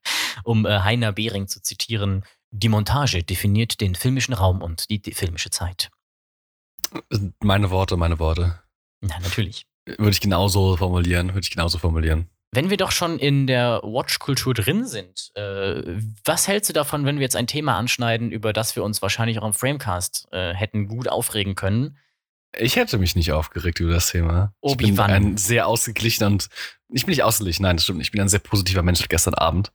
Um äh, Heiner Behring zu zitieren, die Montage definiert den filmischen Raum und die, die filmische Zeit. meine Worte, meine Worte. Na, natürlich. Würde ich genauso formulieren. Würde ich genauso formulieren. Wenn wir doch schon in der Watch-Kultur drin sind, äh, was hältst du davon, wenn wir jetzt ein Thema anschneiden, über das wir uns wahrscheinlich auch im Framecast äh, hätten gut aufregen können? Ich hätte mich nicht aufgeregt über das Thema. Ich bin Obi-Wan. ein sehr ausgeglichener und ich bin nicht ausgeglichen, nein, das stimmt nicht. Ich bin ein sehr positiver Mensch gestern Abend.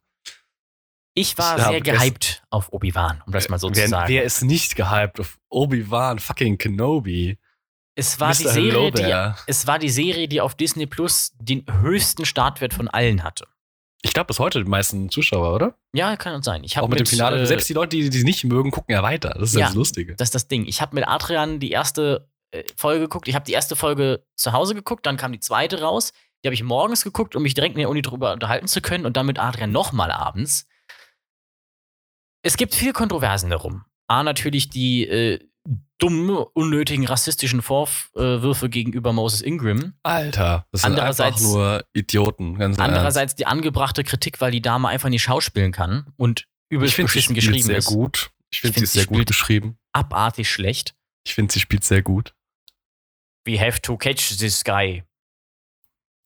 Ich war Ich sehr gehypt auf Obi-Wan, um das mal so wer, zu sagen. wer ist nicht gehypt auf Obi-Wan fucking Kenobi? es, war die. Serie, die, es war die Serie, die auf Disney Plus den höchsten Startwert von allen hatte. Ich glaube bis heute die meisten Zuschauer, oder? Ja, kann sein. Ich Auch mit, dem Finale. äh, Selbst die Leute, die die nicht mögen, gucken ja weiter. Das ist ja, Ja. das Lustige. Das ist das Ding. Ich habe mit Adrian die erste äh, Folge geguckt. Ich habe die erste Folge zu Hause geguckt, dann kam die zweite raus. Die habe ich morgens geguckt, um mich direkt in der Uni drüber unterhalten zu können und dann mit Adrian nochmal abends. Es gibt viel Kontroversen darum. A, natürlich die, äh, dummen, unnötigen rassistischen Vorwürfe gegenüber Moses Ingram. Alter, das sind einfach nur Idioten. Ganz. Andererseits die angebrachte Kritik, weil die Dame einfach nicht schauspielen kann und übelst ich finde, sie beschissen geschrieben sehr ist. gut. Ich finde, find, sie sehr gut geschrieben. Abartig schlecht. Ich finde, sie spielt sehr gut. We have to catch this guy.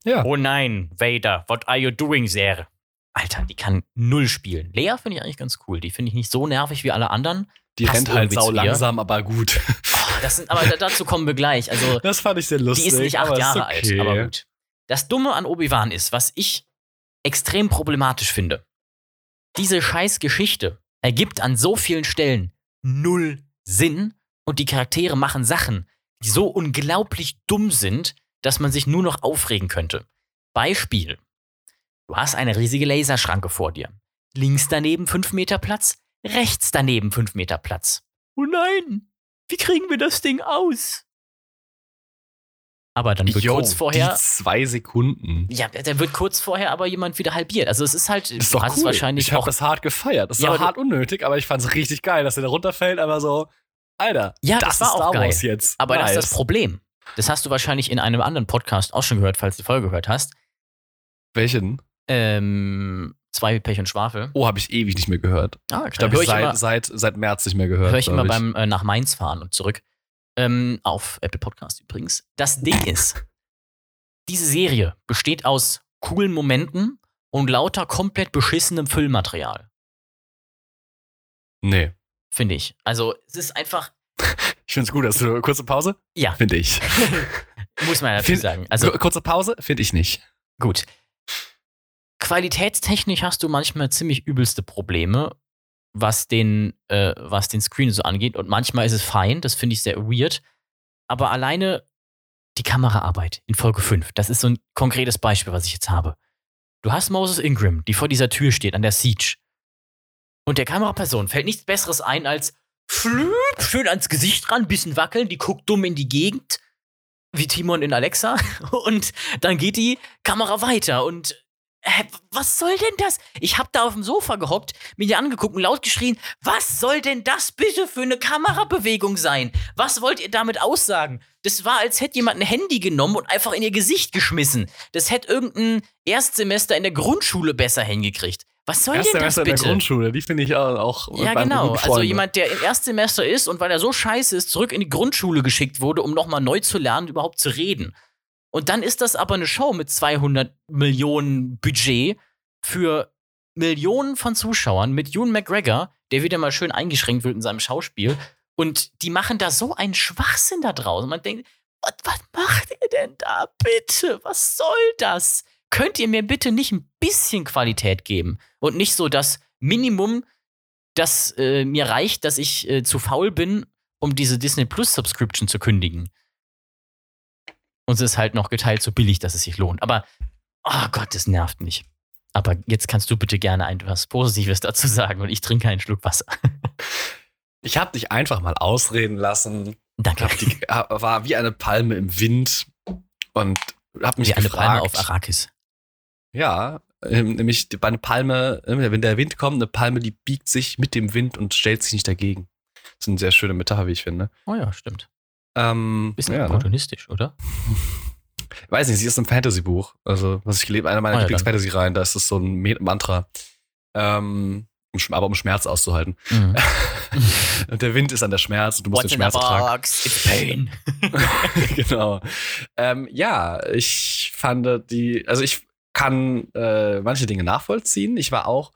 Ja. Oh nein, Vader, what are you doing there? Alter, die kann null spielen. Lea finde ich eigentlich ganz cool. Die finde ich nicht so nervig wie alle anderen. Die Passt rennt halt sau langsam, aber gut. Oh, das sind, aber da- dazu kommen wir gleich. Also, Das fand ich sehr lustig. die ist nicht acht Jahre okay. alt, aber gut. Das Dumme an Obi-Wan ist, was ich extrem problematisch finde. Diese scheiß Geschichte ergibt an so vielen Stellen null Sinn und die Charaktere machen Sachen, die so unglaublich dumm sind, dass man sich nur noch aufregen könnte. Beispiel. Du hast eine riesige Laserschranke vor dir. Links daneben 5 Meter Platz, rechts daneben 5 Meter Platz. Oh nein, wie kriegen wir das Ding aus? Aber dann wird Yo, kurz vorher. Zwei Sekunden. Ja, da wird kurz vorher aber jemand wieder halbiert. Also es ist halt, Das ist du doch hast cool. wahrscheinlich ich habe auch. das hart gefeiert. Das ist Ja, auch aber hart unnötig, aber ich fand es richtig geil, dass der da runterfällt, aber so, Alter, Ja, das, das war ist auch Star geil. Wars jetzt. aber das nice. ist das Problem. Das hast du wahrscheinlich in einem anderen Podcast auch schon gehört, falls du die Folge gehört hast. Welchen? Ähm, zwei Pech und Schwafel. Oh, habe ich ewig nicht mehr gehört. Ah, Ich glaube, ich ich seit, immer, seit, seit März nicht mehr gehört. hör ich immer glaub beim äh, nach Mainz fahren und zurück. Ähm, auf Apple Podcast übrigens. Das Ding ist, diese Serie besteht aus coolen Momenten und lauter komplett beschissenem Füllmaterial, Nee. finde ich. Also es ist einfach, (laughs) Ich finde es gut, dass du kurze Pause? ja, Finde ich. (laughs) muss man dazu Find- sagen. Also Kur- kurze Pause? Finde ich nicht. Gut. Qualitätstechnisch hast du manchmal ziemlich übelste Probleme, was den, äh, was den Screen so angeht. Und manchmal ist es fein, das finde ich sehr weird. Aber alleine die Kameraarbeit in Folge 5, das ist so ein konkretes Beispiel, was ich jetzt habe. Du hast Moses Ingram, die vor dieser Tür steht, an der Siege. Und der Kameraperson fällt nichts Besseres ein als flüp, schön ans Gesicht ran, bisschen wackeln, die guckt dumm in die Gegend, wie Timon in Alexa. (laughs) Und dann geht die Kamera weiter und hä, was soll denn das? Ich hab da auf dem Sofa gehockt, mir die angeguckt und laut geschrien, was soll denn das bitte für eine Kamerabewegung sein? Was wollt ihr damit aussagen? Das war, als hätte jemand ein Handy genommen und einfach in ihr Gesicht geschmissen. Das hätte irgendein Erstsemester in der Grundschule besser hingekriegt. Was soll denn das Semester in der bitte? Grundschule, die finde ich auch. Ja, genau. Also jemand, der im Erstsemester ist und weil er so scheiße ist, zurück in die Grundschule geschickt wurde, um nochmal neu zu lernen, überhaupt zu reden. Und dann ist das aber eine Show mit 200 Millionen Budget für Millionen von Zuschauern mit Ewan McGregor, der wieder mal schön eingeschränkt wird in seinem Schauspiel. Und die machen da so einen Schwachsinn da draußen. Man denkt, was, was macht ihr denn da bitte? Was soll das? Könnt ihr mir bitte nicht ein bisschen Qualität geben? Und nicht so das Minimum, das äh, mir reicht, dass ich äh, zu faul bin, um diese Disney Plus Subscription zu kündigen. Und es ist halt noch geteilt so billig, dass es sich lohnt. Aber, oh Gott, das nervt mich. Aber jetzt kannst du bitte gerne etwas Positives (laughs) dazu sagen und ich trinke einen Schluck Wasser. (laughs) ich habe dich einfach mal ausreden lassen. Danke. Die, war wie eine Palme im Wind und habe mich Wie eine gefragt. Palme auf Arrakis. Ja, ähm, nämlich bei einer Palme, äh, wenn der Wind kommt, eine Palme, die biegt sich mit dem Wind und stellt sich nicht dagegen. Das ist eine sehr schöne Metapher, wie ich finde. Oh ja, stimmt. Ähm, Bisschen ja, ne? opportunistisch, oder? (laughs) Weiß nicht, sie ist ein Fantasy-Buch. Also, was ich gelesen, einer meiner Ah, ja, Lieblings-Fantasy-Reihen, da ist es so ein Mantra. Ähm, aber um Schmerz auszuhalten. Mhm. (laughs) und der Wind ist an der Schmerz und du musst What's den in the Schmerz ertragen. box? It's pain. (laughs) genau. Ähm, ja, ich fand die, also ich kann äh, manche Dinge nachvollziehen. Ich war auch,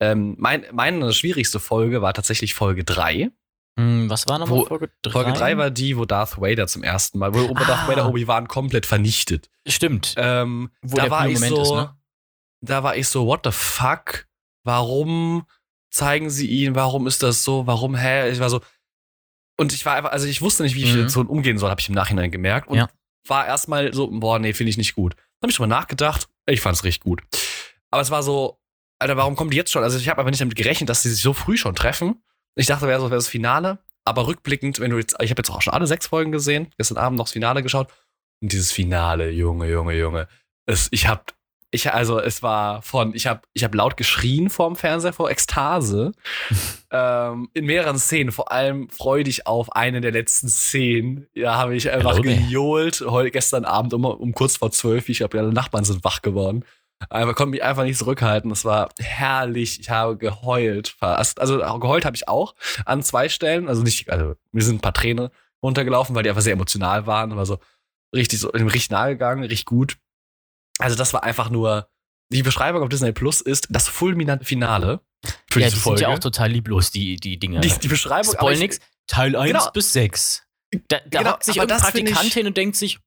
ähm, mein, meine schwierigste Folge war tatsächlich Folge 3. Hm, was war nochmal Wo- Folge 3? Folge 3 war die, wo Darth Vader zum ersten Mal, wo Ah. Darth Vader Obi-Wan komplett vernichtet. Stimmt. Ähm, Wo da der war ich Moment so, ist, ne? da war ich so, what the fuck? Warum zeigen sie ihn? Warum ist das so? Warum, hä? Ich war so, und ich war einfach, also ich wusste nicht, wie ich Mhm. so umgehen soll, habe ich im Nachhinein gemerkt. Und Ja. war erstmal so, boah, nee, finde ich nicht gut. Dann habe ich drüber nachgedacht, ich fand es richtig gut. Aber es war so, Alter, warum kommen die jetzt schon? Also ich habe aber nicht damit gerechnet, dass sie sich so früh schon treffen. Ich dachte, wäre so wäre das Finale. Aber rückblickend, wenn du jetzt, ich habe jetzt auch schon alle sechs Folgen gesehen, gestern Abend noch das Finale geschaut. Und dieses Finale, Junge, Junge, Junge. Es, ich habe ich, also es war von, ich habe ich hab laut geschrien vorm Fernseher vor Ekstase. (laughs) ähm, in mehreren Szenen, vor allem freudig auf eine der letzten Szenen. Ja, habe ich einfach gejohlt. Heute gestern Abend um, um kurz vor zwölf. Ich habe ja, alle Nachbarn sind wach geworden. Aber konnte mich einfach nicht zurückhalten. Es war herrlich. Ich habe geheult fast. Also geheult habe ich auch an zwei Stellen. Also nicht, also mir sind ein paar Tränen runtergelaufen, weil die einfach sehr emotional waren. Aber so richtig so richtig nahe gegangen, richtig gut. Also das war einfach nur, die Beschreibung auf Disney Plus ist das fulminante Finale. Für ja, diese die Folge. sind ja auch total lieblos, die, die Dinge. Die, die Beschreibung. Spoil nix. Teil 1 genau. bis 6. Da, da genau, sich irgendein Praktikant hin und denkt sich,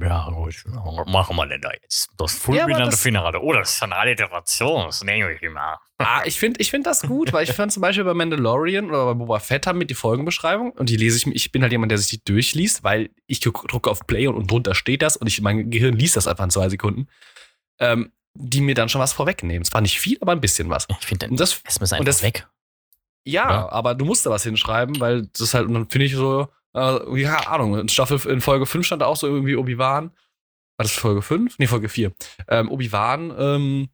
ja, gut, machen wir denn da jetzt? Das fulminante ja, Finale. Oh, das ist eine Alliteration, das nehme ich immer. (laughs) Ah, ich finde ich find das gut, weil ich fand zum Beispiel bei Mandalorian oder bei Boba Fett haben mit die Folgenbeschreibung und die lese ich mir. Ich bin halt jemand, der sich die durchliest, weil ich drücke auf Play und, und drunter steht das und ich, mein Gehirn liest das einfach in zwei Sekunden. Ähm, die mir dann schon was vorwegnehmen. Es war nicht viel, aber ein bisschen was. Ich finde, das es muss einfach das, weg. Ja, ja, aber du musst da was hinschreiben, weil das halt, und dann finde ich so, äh, ja, Ahnung, in Staffel, in Folge 5 stand da auch so irgendwie Obi-Wan. War das Folge 5? Nee, Folge 4. Ähm, Obi-Wan ähm,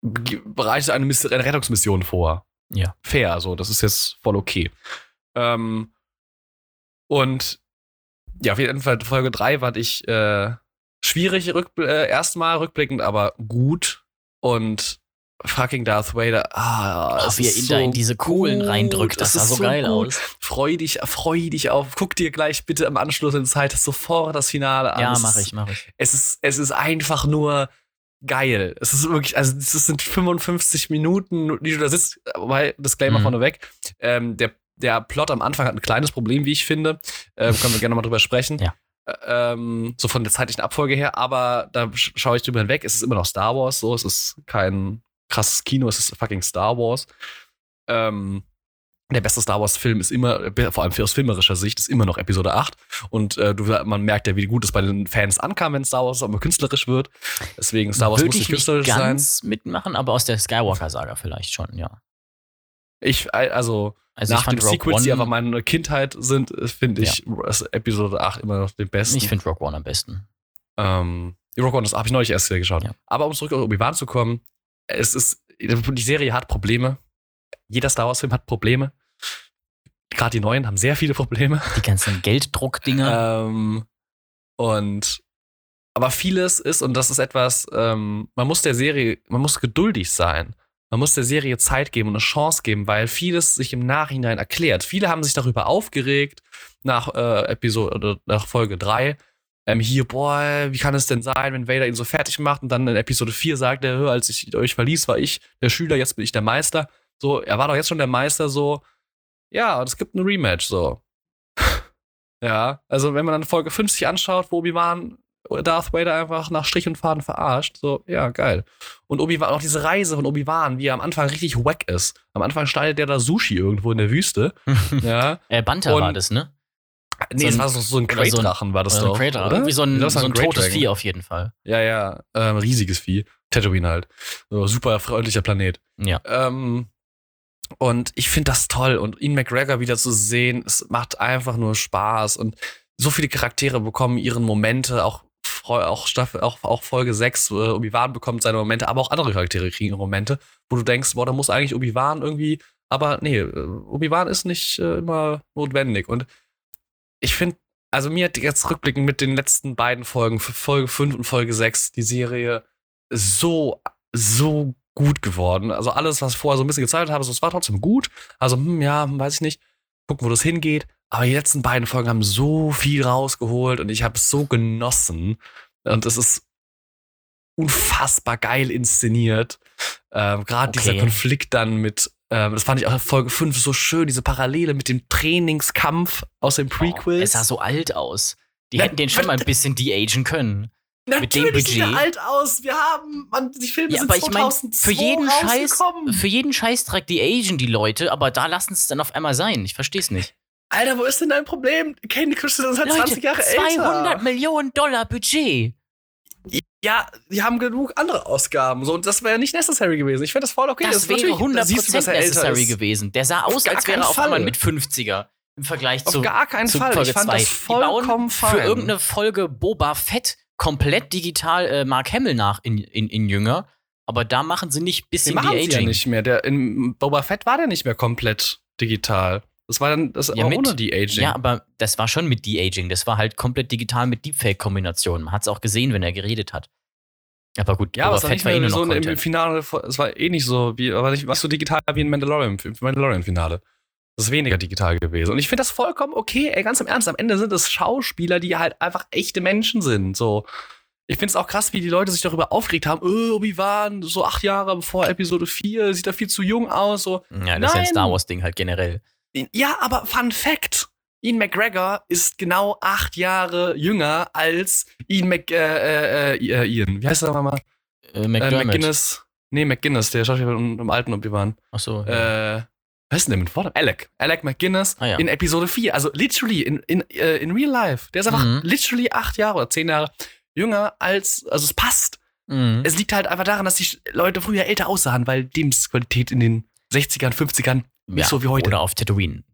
bereitet eine, eine, Rettungsmission vor. Ja. Fair, so, das ist jetzt voll okay. Ähm, und ja, auf jeden Fall Folge 3 war ich äh, schwierig rück, äh, erstmal rückblickend, aber gut. Und fucking Darth Vader. Ah, oh, wie er ihn so da in diese Kugeln gut. reindrückt. Das, das sah so, geil gut. aus. Freu dich, freu dich auf. Guck dir gleich bitte im Anschluss in Zeit sofort das Finale an. Ja, mach ich, mach ich. Es ist, es ist einfach nur geil. Es ist wirklich, also es sind 55 Minuten, die du da sitzt, wobei, Disclaimer mhm. vorneweg, ähm, der, der Plot am Anfang hat ein kleines Problem, wie ich finde. Ähm, können wir gerne mal drüber sprechen. Ja. Ähm, so von der zeitlichen Abfolge her, aber da schaue ich drüber hinweg. Es ist immer noch Star Wars, so. Es ist kein krasses Kino, es ist fucking Star Wars. Ähm, der beste Star Wars-Film ist immer, vor allem aus filmerischer Sicht, ist immer noch Episode 8. Und äh, du, man merkt ja, wie gut es bei den Fans ankam, wenn Star Wars aber künstlerisch wird. Deswegen Star Wars Würde muss nicht künstlerisch nicht ganz sein. mitmachen, aber aus der Skywalker-Saga vielleicht schon, ja. Ich, also, also nach den Sequels, One, die aber meine Kindheit sind, finde ich ja. Episode 8 immer noch den besten. Ich finde Rock One am besten. Ähm, Rock One, das habe ich neulich erst geschaut. Ja. Aber um zurück auf Obi-Wan zu kommen, es ist, die Serie hat Probleme. Jeder Star Wars-Film hat Probleme. Gerade die neuen haben sehr viele Probleme. Die ganzen Gelddruckdinger. ähm, und aber vieles ist, und das ist etwas, ähm, man muss der Serie, man muss geduldig sein. Man muss der Serie Zeit geben und eine Chance geben, weil vieles sich im Nachhinein erklärt. Viele haben sich darüber aufgeregt nach äh, Episode nach Folge 3, ähm, hier, boah, wie kann es denn sein, wenn Vader ihn so fertig macht und dann in Episode 4 sagt er, als ich euch verließ, war ich der Schüler, jetzt bin ich der Meister. So, er war doch jetzt schon der Meister, so, ja, und es gibt ein Rematch, so. (laughs) ja, also wenn man dann Folge 50 anschaut, wo Obi-Wan Darth Vader einfach nach Strich und Faden verarscht, so, ja, geil. Und Obi-Wan, auch diese Reise von Obi-Wan, wie er am Anfang richtig wack ist. Am Anfang schneidet der da Sushi irgendwo in der Wüste. (laughs) ja. Äh, Banter war das, ne? Nee, so es war so, so ein Crate-Drachen, war das so doch. Ein oder? Irgendwie so ein, so ein, ein totes Vieh auf jeden Fall. Ja, ja, ähm, riesiges Vieh. Tatooine halt. So, super freundlicher Planet. Ja. Ähm, und ich finde das toll. Und Ian McGregor wieder zu sehen, es macht einfach nur Spaß. Und so viele Charaktere bekommen ihren Momente, auch, auch, Staffel, auch, auch Folge 6, äh, Obi-Wan bekommt seine Momente, aber auch andere Charaktere kriegen ihre Momente, wo du denkst, boah, da muss eigentlich Obi-Wan irgendwie, aber nee, äh, Obi-Wan ist nicht äh, immer notwendig. Und ich finde, also mir hat jetzt rückblickend mit den letzten beiden Folgen, Folge 5 und Folge 6, die Serie so, so gut geworden. Also alles, was vorher so ein bisschen gezeigt habe, so, es war trotzdem gut. Also, hm, ja, weiß ich nicht. Gucken, wo das hingeht. Aber die letzten beiden Folgen haben so viel rausgeholt und ich habe es so genossen. Und es ist unfassbar geil inszeniert. Ähm, Gerade okay. dieser Konflikt dann mit ähm, das fand ich auch in Folge 5 so schön, diese Parallele mit dem Trainingskampf aus dem Prequel. Oh, es sah so alt aus. Die Na, hätten den schon mal ein bisschen de-agen können. Natürlich mit dem Budget. sieht er alt aus. Wir haben, man, die Filme ja, sind aber ich mein, für jeden Scheiß, für jeden Scheißdreck die Asian die Leute, aber da lassen es dann auf einmal sein. Ich versteh's nicht. Alter, wo ist denn dein Problem? Candy Crush ist halt 20 Jahre 200 älter. 200 Millionen Dollar Budget. Ja, die haben genug andere Ausgaben. So, und das wäre nicht necessary gewesen. Ich finde das voll okay. Das, das wäre 100% das necessary gewesen. Der sah aus, als wäre er auf einmal mit 50er im Vergleich auf zu gar keinen Fall. Folge ich fand 2. das vollkommen Für irgendeine Folge Boba Fett komplett digital äh, Mark Hamill nach in, in, in Jünger, aber da machen sie nicht bisschen machen sie ja De-Aging. nicht mehr. Der, in Boba Fett war der nicht mehr komplett digital. Das war dann das Ja, auch mit- ohne die Aging. Ja, aber das war schon mit De-Aging. Das war halt komplett digital mit Deepfake-Kombinationen. Man hat es auch gesehen, wenn er geredet hat. Aber gut, Ja, aber es war nicht war eh nur so im. Finale, es war eh nicht so, wie, aber nicht, was so digital wie im Mandalorian-Finale. Das ist weniger digital gewesen. Und ich finde das vollkommen okay, ey, ganz im Ernst. Am Ende sind es Schauspieler, die halt einfach echte Menschen sind. So. Ich finde es auch krass, wie die Leute sich darüber aufgeregt haben. Oh, Obi-Wan, so acht Jahre bevor Episode 4, sieht er viel zu jung aus. So. Ja, das ist ja ein Nein. Star Wars-Ding halt generell. Ja, aber Fun Fact: Ian McGregor ist genau acht Jahre jünger als Ian Mc, äh, äh, äh, Ian. Wie heißt er nochmal? Äh, Äh, McDermott. McGinnis. Nee, McGinnis, der Schauspieler im, im alten Obi-Wan. Achso. Ja. Äh, was ist denn der mit Vornamen? Alec. Alec McGinnis Ah, ja. in Episode 4. Also literally, in, in, äh, in real life. Der ist einfach Mhm. literally acht Jahre oder zehn Jahre jünger als, also es passt. Mhm. Es liegt halt einfach daran, dass die Leute früher älter aussahen, weil Lebensqualität in den 60ern, 50ern nicht so wie heute. Oder auf Tatooine.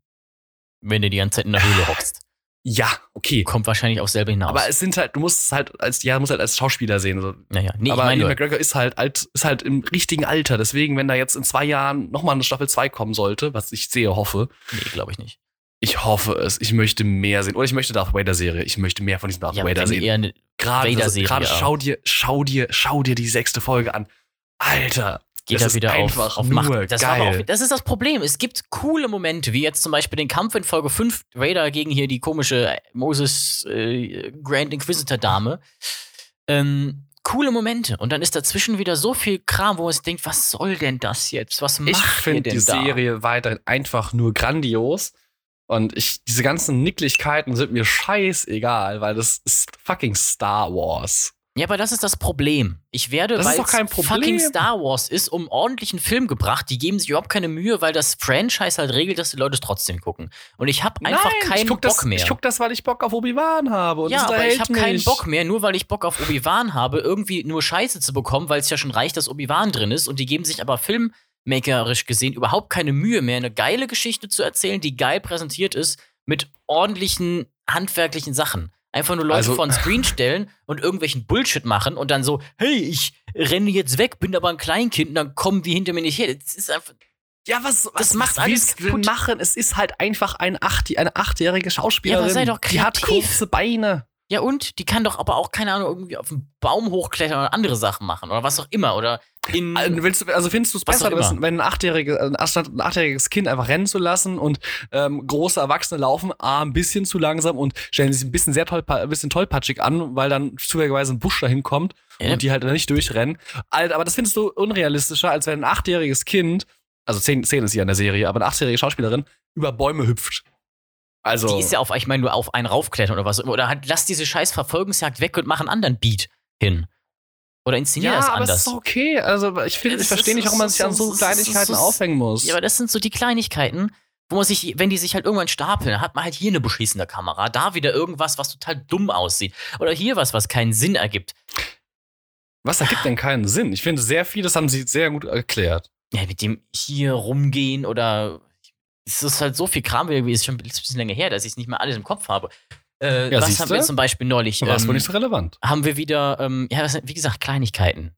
Wenn du die ganze Zeit in der Höhle hockst. Ja, okay. Kommt wahrscheinlich auch selber hinaus. Aber es sind halt, du musst es halt als, ja, musst halt als Schauspieler sehen. So. naja, nee, aber ich nur, McGregor ist halt alt, ist halt im richtigen Alter. Deswegen, wenn da jetzt in zwei Jahren nochmal eine Staffel 2 kommen sollte, was ich sehe, hoffe, nee, glaube ich nicht. ich hoffe es. Ich möchte mehr sehen. Oder ich möchte Darth Vader Serie. Ich möchte mehr von diesem Darth Ja, Vader sehen. eher eine, Gerade, Vader-Serie, gerade ja. schau dir, schau dir, schau dir die sechste Folge an. Alter. Geht Das er ist wieder auf, einfach auf Macht. Das, auch, das ist das Problem. Es gibt coole Momente, wie jetzt zum Beispiel den Kampf in Folge 5, Vader gegen hier die komische Moses äh, Grand Inquisitor Dame. Ähm, coole Momente. Und dann ist dazwischen wieder so viel Kram, wo man sich denkt, was soll denn das jetzt? Was macht Ich ihr finde denn die da? Serie weiterhin einfach nur grandios. Und ich, diese ganzen Nicklichkeiten sind mir scheißegal, weil das ist fucking Star Wars. Ja, aber das ist das Problem. Ich werde, Das ist weil es fucking Star Wars ist, um ordentlichen Film gebracht. Die geben sich überhaupt keine Mühe, weil das Franchise halt regelt, dass die Leute es trotzdem gucken. Und ich habe einfach Nein, keinen Bock das, mehr. Ich guck das, weil ich Bock auf Obi-Wan habe. Und ja, aber ich habe keinen. Bock mehr, nur weil ich Bock auf Obi-Wan habe, irgendwie nur Scheiße zu bekommen, weil es ja schon reicht, dass Obi-Wan drin ist. Und die geben sich aber filmmakerisch gesehen überhaupt keine Mühe mehr, eine geile Geschichte zu erzählen, die geil präsentiert ist, mit ordentlichen handwerklichen Sachen. Einfach nur Leute Also- vor den Screen stellen und irgendwelchen Bullshit machen und dann so, hey, ich renne jetzt weg, bin aber ein Kleinkind und dann kommen die hinter mir nicht her. Das ist einfach. Ja, was, was macht was alles kaputt. machen? Es ist halt einfach ein acht, eine achtjährige Schauspielerin. Ja, aber sei doch Die hat kreativ. kurze Beine. Ja, und die kann doch aber auch, keine Ahnung, irgendwie auf einen Baum hochklettern oder andere Sachen machen oder was auch immer. Oder in. Also, du, also findest du es besser, dass, wenn ein, achtjährige, ein anstatt ein achtjähriges Kind einfach rennen zu lassen und ähm, große Erwachsene laufen A, ein bisschen zu langsam und stellen sich ein bisschen sehr toll, ein bisschen tollpatschig an, weil dann zufälligerweise ein Busch dahin kommt Ja. und die halt nicht durchrennen. Aber das findest du unrealistischer, als wenn ein achtjähriges Kind, also zehn, zehn ist sie in der Serie, aber eine achtjährige Schauspielerin über Bäume hüpft. Also. Die ist ja auf, ich meine, nur auf einen raufklettern oder was. Oder halt, lass diese scheiß Verfolgungsjagd weg und mach einen anderen Beat hin. Oder inszenier ja, das aber es anders. ist okay. Also ich finde, Das ich verstehe nicht, warum man sich an so Kleinigkeiten ist- aufhängen muss. Ja, aber das sind so die Kleinigkeiten, wo man sich, wenn die sich halt irgendwann stapeln, hat man halt hier eine beschissene Kamera, da wieder irgendwas, was total dumm aussieht. Oder hier was, was keinen Sinn ergibt. Was ergibt denn keinen Sinn? Ich finde, sehr viel, das haben sie sehr gut erklärt. Ja, mit dem hier rumgehen oder. Es ist halt so viel Kram, wie ist schon ein bisschen länger her, dass ich es nicht mehr alles im Kopf habe. Äh, Ja, was haben wir zum Beispiel neulich? War ähm, wohl nicht so relevant. haben wir wieder, ähm, ja, wie gesagt, Kleinigkeiten.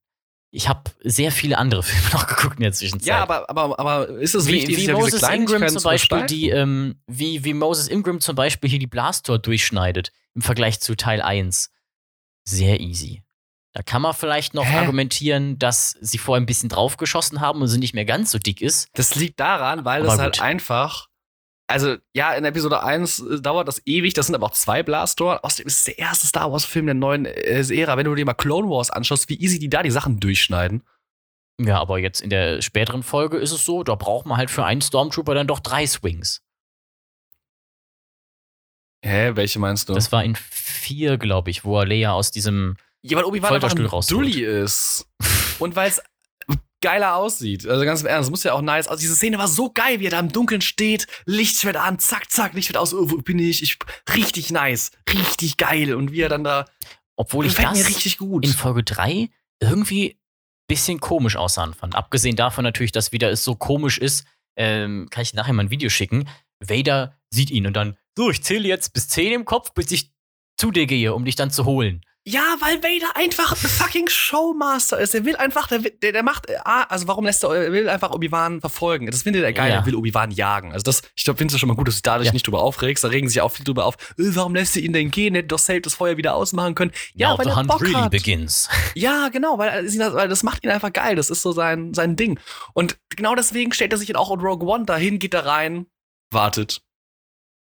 Ich habe sehr viele andere (laughs) Filme noch geguckt in der Zwischenzeit. Ja, aber, aber, aber ist es wie, wichtig, wie diese Moses Ingram zum zu Beispiel, die, ähm, wie, wie Moses Ingram zum Beispiel hier die Blastor durchschneidet im Vergleich zu Teil 1. Sehr easy. Da kann man vielleicht noch Hä? argumentieren, dass sie vorher ein bisschen draufgeschossen haben und sie nicht mehr ganz so dick ist. Das liegt daran, weil Aber das halt gut. einfach. Also, ja, in Episode 1 äh, dauert das ewig, das sind aber auch zwei Blastor. Außerdem ist es der erste Star Wars-Film der neuen äh, Ära. Wenn du dir mal Clone Wars anschaust, wie easy die da die Sachen durchschneiden. Ja, aber jetzt in der späteren Folge ist es so, da braucht man halt für einen Stormtrooper dann doch drei Swings. Hä, welche meinst du? Das war in vier, glaube ich, wo er Leia aus diesem. Ja, weil Obi-Wan einfach ein. Dulli ist. Und weil es geiler aussieht. Also ganz im Ernst, es muss ja auch nice aussehen. Diese Szene war so geil, wie er da im Dunkeln steht, Lichtschwert an, zack, zack, Lichtschwert aus, oh, wo bin ich? ich? Richtig nice, richtig geil. Und wie er dann da, Obwohl ich das mir richtig gut. in Folge 3 irgendwie bisschen komisch aussahen fand. Abgesehen davon natürlich, dass wieder es so komisch ist, ähm, kann ich nachher mal ein Video schicken. Vader sieht ihn und dann, so, ich zähle jetzt bis 10 im Kopf, bis ich zu dir gehe, um dich dann zu holen. Ja, weil Vader einfach ein fucking Showmaster ist. Er will einfach, der, der, der macht, äh, ah, also warum lässt er, er will einfach Obi-Wan verfolgen. Das findet er geil, Ja. er will Obi-Wan jagen. Also das, ich glaube, findest du schon mal gut, dass du dich dadurch Ja. nicht drüber aufregst. Da regen sich auch viel drüber auf. Äh, warum lässt du ihn denn gehen? Hätte doch safe das Feuer wieder ausmachen können. Ja, Now weil the er hunt Bock really hat. begins. (laughs) Ja, genau, weil, das- weil das macht ihn einfach geil. Das ist so sein, sein Ding. Und genau deswegen stellt er sich auch in Rogue One dahin, geht da rein, wartet,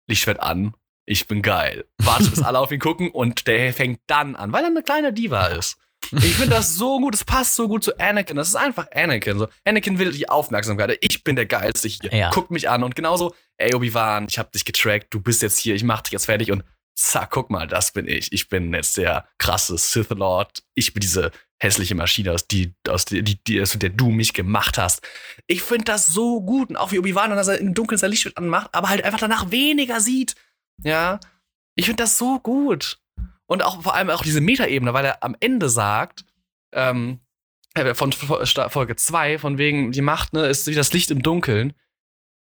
Lichtschwert an, ich bin geil. Wartet, bis alle auf ihn gucken und der fängt dann an, weil er eine kleine Diva ist. Ich finde das so gut, es passt so gut zu Anakin. Das ist einfach Anakin. So, Anakin will die Aufmerksamkeit. Ich bin der Geilste hier. Ja. Guck mich an. Und genauso, ey, Obi-Wan, ich hab dich getrackt, du bist jetzt hier, ich mach dich jetzt fertig und zack, guck mal, das bin ich. Ich bin jetzt der krasse Sith Lord. Ich bin diese hässliche Maschine, aus, die, aus die, die, aus der du mich gemacht hast. Ich finde das so gut. Und auch wie Obi-Wan, dass er im Dunkeln sein Licht anmacht, aber halt einfach danach weniger sieht. Ja. Ich finde das so gut. Und auch vor allem auch diese Metaebene, weil er am Ende sagt, ähm, äh, von Sta- Folge 2, von wegen, die Macht, ne, ist wie das Licht im Dunkeln.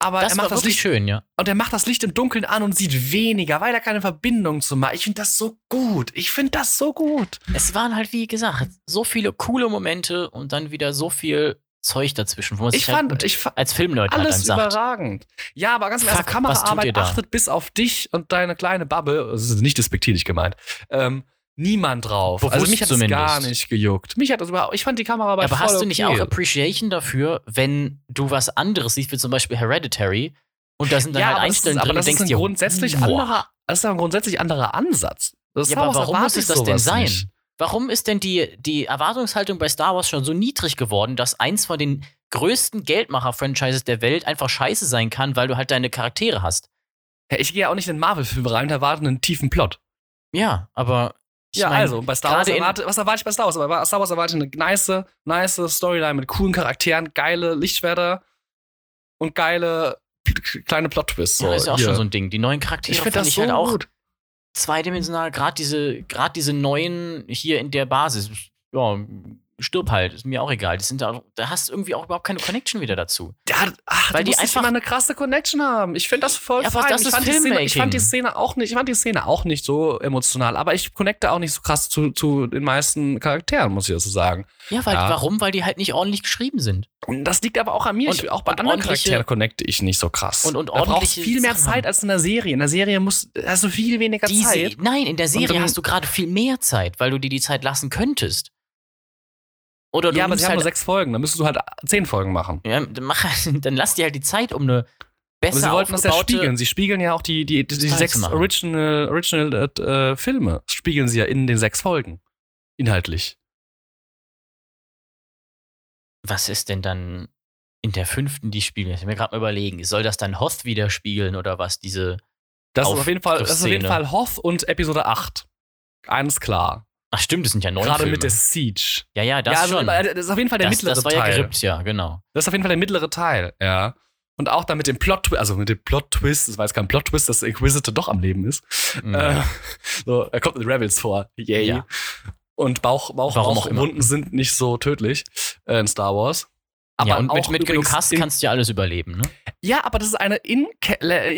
Aber Das er macht das Licht schön, ja. und er macht das Licht im Dunkeln an und sieht weniger, weil er keine Verbindung zu macht. Ich finde das so gut. Ich finde das so gut. Es waren halt, wie gesagt, so viele coole Momente und dann wieder so viel Zeug dazwischen, wo man Ich sich halt fand, gut ich fand als Filmleute halt alles sagt. überragend. Ja, aber ganz im Ernst, Kameraarbeit achtet bis auf dich und deine kleine Bubble, das ist nicht despektierlich gemeint, ähm, niemand drauf. Bewusst also mich hat das zumindest. gar nicht gejuckt. Mich hat das überhaupt, ich fand die Kameraarbeit Aber hast du nicht okay. auch Appreciation dafür, wenn du was anderes siehst, wie zum Beispiel Hereditary, und da sind dann ja, halt das, Einstellungen ist, aber drin das und ist denkst ein dir, grundsätzlich boah. anderer, das ist ein grundsätzlich anderer Ansatz. Das Ja, aber warum muss es das denn sein? nicht. Warum ist denn die, die Erwartungshaltung bei Star Wars schon so niedrig geworden, dass eins von den größten Geldmacher-Franchises der Welt einfach scheiße sein kann, weil du halt deine Charaktere hast? Ja, ich gehe ja auch nicht in den Marvel-Film rein und erwarte einen tiefen Plot. Ja, aber. ich ja, mein, also, bei Star Wars erwarte, was erwarte ich bei Star Wars? Aber bei Star Wars erwarte ich eine nice, nice Storyline mit coolen Charakteren, geile Lichtschwerter und geile kleine Plot-Twists. So, Ja, ist ja auch hier. schon so ein Ding. Die neuen Charaktere Ich finde fand das ich so halt auch gut. Zweidimensional. Gerade diese, gerade diese neuen hier in der Basis. Ja, stirb halt, ist mir auch egal. Das sind da, da hast du irgendwie auch überhaupt keine Connection wieder dazu. Ja, ach, Weil die einfach- immer eine krasse Connection haben. Ich finde das voll Ja, fein. das ich, fand die Szene, ich fand die. Szene auch nicht, ich fand die Szene auch nicht so emotional, aber ich connecte auch nicht so krass zu, zu den meisten Charakteren, muss ich dazu sagen. Ja, weil, Ja. warum? Weil die halt nicht ordentlich geschrieben sind. Und das liegt aber auch an mir. Und- ich, auch bei anderen Charakteren connecte ich nicht so krass. Und- und da ordentliche viel mehr Sachen Zeit als in der Serie. In der Serie musst, hast du viel weniger Die Zeit. Nein, in der Serie dann- hast du gerade viel mehr Zeit, weil du dir die Zeit lassen könntest. Oder du Ja, aber sie haben halt, nur sechs Folgen. Dann müsstest du halt zehn Folgen machen. ja, dann, mach, (laughs) dann lass dir halt die Zeit, um eine Aber besser sie wollten das ja spiegeln. Sie spiegeln ja auch die, die, die, die sechs. Original, Original äh, Filme. Spiegeln sie ja in den sechs Folgen. Inhaltlich. Was ist denn dann in der fünften die Spiele? Ich will mir gerade mal überlegen. Soll das dann Hoth widerspiegeln oder was? Diese. Das ist Auf- auf jeden Fall, das ist auf jeden. Fall Hoth und Episode 8. Eins klar. Ach, stimmt, das sind ja neun Gerade Filme. mit der Siege. ja, ja, das ja, also, schon. das ist auf jeden Fall der das, mittlere das war ja Teil. gerippt, ja, genau. Das ist auf jeden Fall der mittlere Teil, ja. Und auch dann mit dem Plot, also mit dem Plot-Twist, das war jetzt kein Plot-Twist, dass der Inquisitor doch am Leben ist. Mhm. Äh, so, er kommt in Rebels vor. Yay. Ja. Und Bauch, Bauch, Warum auch immer. Bauchwunden sind nicht so tödlich äh, in Star Wars. ja, und mit, mit genug Hass kannst du ja alles überleben, ne? Ja, aber das ist eine in-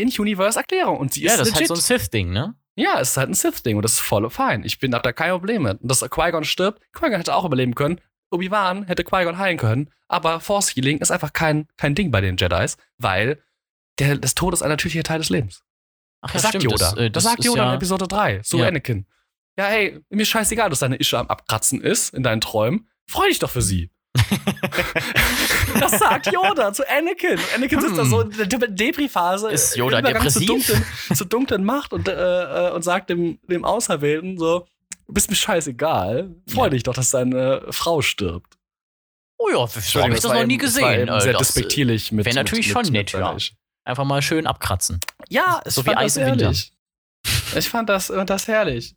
In-Universe-Erklärung und sie Ja, das ist halt legit. so ein Sith-Ding, ne? Ja, es ist halt ein Sith-Ding und das ist voll fein. Ich bin hab da kein Problem mit. Und dass Qui-Gon stirbt, Qui-Gon hätte auch überleben können. Obi-Wan hätte Qui-Gon heilen können, aber Force Healing ist einfach kein, kein Ding bei den Jedis, weil der, das Tod ist ein natürlicher Teil des Lebens. Ach Das sagt Yoda. Das, äh, das, das sagt Yoda ja, in Episode 3 zu Ja. Anakin. Ja, hey, mir scheißegal, dass deine Ische am Abkratzen ist in deinen Träumen. Freu dich doch für sie. (laughs) (laughs) das sagt Yoda zu Anakin. Anakin sitzt da Hm. so in der De- Depri-Phase. Ist Yoda Übergang Zur depressiv? dunklen, zur dunklen Macht und, äh, äh, und sagt dem, dem Auserwählten so, du bist mir scheißegal. Freu Ja. dich doch, dass deine Frau stirbt. Oh ja, so habe ich das war noch nie das gesehen. äh, sehr das, äh, despektierlich mit wär natürlich mit, schon mit, nett, mit ja. Einfach mal schön abkratzen. Ja, So wie Eis das im Winter. herrlich. Ich fand das, fand das herrlich.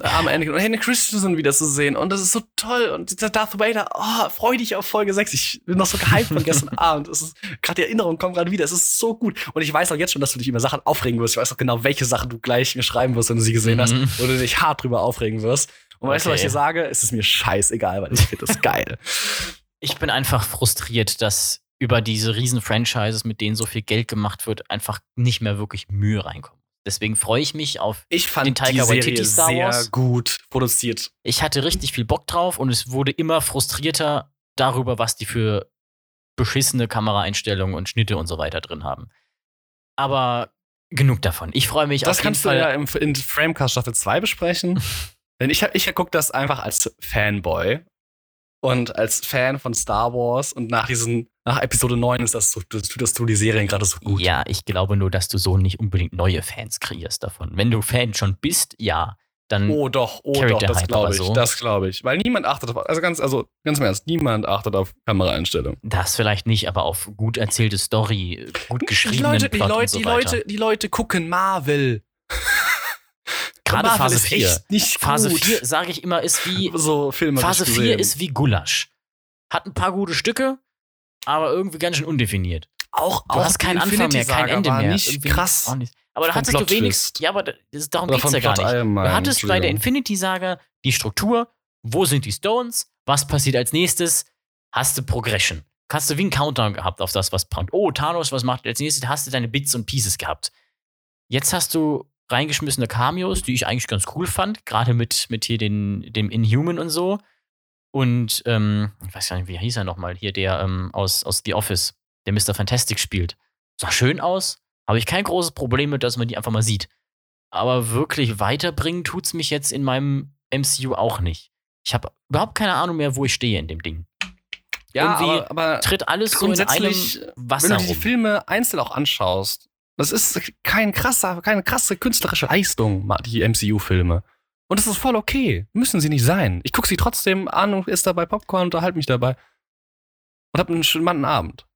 Am Ende. Und Henry Christensen wieder zu sehen. Und das ist so toll. Und dieser Darth Vader, oh, freu dich auf Folge 6. Ich bin noch so gehypt von gestern (laughs) Abend. Es ist, gerade die Erinnerung kommt gerade wieder. Es ist so gut. Und ich weiß auch jetzt schon, dass du dich über Sachen aufregen wirst. Ich weiß auch genau, welche Sachen du gleich schreiben wirst, wenn du sie gesehen hast. Mhm. Wo du dich hart drüber aufregen wirst. Und weißt du, was ich dir sage? Es ist mir scheißegal, weil ich finde das geil. (laughs) Ich bin einfach frustriert, dass über diese riesen Franchises, mit denen so viel Geld gemacht wird, einfach nicht mehr wirklich Mühe reinkommt. Deswegen freue ich mich auf. Ich fand Den die Taika Serie Waititi Star sehr Wars. gut produziert. Ich hatte richtig viel Bock drauf und es wurde immer frustrierter darüber, was die für beschissene Kameraeinstellungen und Schnitte und so weiter drin haben. Aber genug davon. Ich freue mich Das auf jeden kannst du Fall. ja im, in Framecast Staffel 2 besprechen. (laughs) Denn ich, ich gucke das einfach als Fanboy und als Fan von Star Wars und nach diesen, nach Episode 9 ist das so, das tut das tut die Serien gerade so gut. Ja, ich glaube nur, dass du so nicht unbedingt neue Fans kreierst davon. Wenn du Fan schon bist, ja, dann Oh doch, oh doch, das glaube ich, so. das glaube ich. Weil niemand achtet auf, also ganz, also ganz im Ernst, niemand achtet auf Kameraeinstellungen. das vielleicht nicht, aber auf gut erzählte Story, gut Die geschriebenen Leute, die Plot Leute, und so die weiter. Leute, die Leute gucken Marvel. Gerade Marvel Phase ist 4. echt nicht Phase gut. 4, sage ich immer, ist wie so Filme Phase ich 4 gesehen. ist wie Gulasch. Hat ein paar gute Stücke, aber irgendwie ganz schön undefiniert. auch Du auch hast keinen Anfang mehr, Infinity kein Saga Ende war mehr. Nicht Irgendwie krass. Nicht. Aber da hattest du Plot-Twist. wenigstens, ja, aber das, darum geht's vom ja gar Plot nicht. allgemein, Du hattest bei der Entschuldigung. Infinity-Saga die Struktur, wo sind die Stones, was passiert als nächstes, hast du Progression. Hast du wie einen Countdown gehabt auf das, was kommt. Oh, Thanos, was macht als nächstes? Hast du deine Bits und Pieces gehabt. Jetzt hast du reingeschmissene Cameos, die ich eigentlich ganz cool fand, gerade mit, mit hier den, dem Inhuman und so. Und, ähm, ich weiß gar nicht, wie hieß er nochmal, hier der ähm, aus, aus The Office, der Mr. Fantastic spielt. Sah schön aus, habe ich kein großes Problem mit, dass man die einfach mal sieht. Aber wirklich weiterbringen tut's mich jetzt in meinem MCU auch nicht. Ich habe überhaupt keine Ahnung mehr, wo ich stehe in dem Ding. Ja, Irgendwie aber, aber Tritt alles so in einem Wasser wenn du die rum. Filme einzeln auch anschaust, das ist kein krasser, keine krasse künstlerische Leistung, die MCU-Filme. Und das ist voll okay. Müssen sie nicht sein. Ich gucke sie trotzdem an und esse dabei Popcorn, unterhalte mich dabei. Und hab einen charmanten Abend.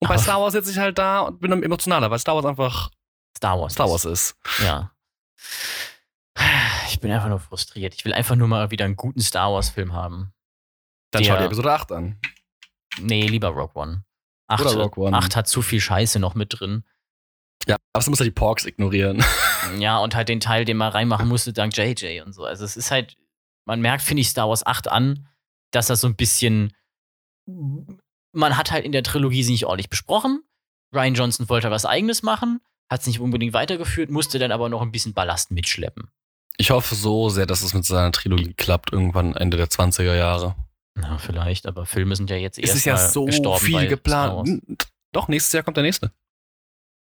Und bei Aber- Star Wars sitze ich halt da und bin dann emotionaler, weil Star Wars einfach Star Wars. Star Wars ist. Ja. Ich bin einfach nur frustriert. Ich will einfach nur mal wieder einen guten Star Wars-Film haben. Dann Der- schau dir Episode 8 an. Nee, lieber Rogue One. 8, Oder Rogue One. hat zu viel Scheiße noch mit drin. Ja, aber du musst ja die Porks ignorieren. (laughs) Ja, und halt den Teil, den man reinmachen musste, dank JJ und so. Also es ist halt, man merkt, finde ich, Star Wars 8 an, dass das so ein bisschen, man hat halt in der Trilogie sie nicht ordentlich besprochen. Ryan Johnson wollte was eigenes machen, hat es nicht unbedingt weitergeführt, musste dann aber noch ein bisschen Ballast mitschleppen. Ich hoffe so sehr, dass es mit seiner Trilogie klappt, irgendwann Ende der 20er Jahre. Na, vielleicht, aber Filme sind ja jetzt Es erst ist ja so viel geplant. Doch, nächstes Jahr kommt der nächste.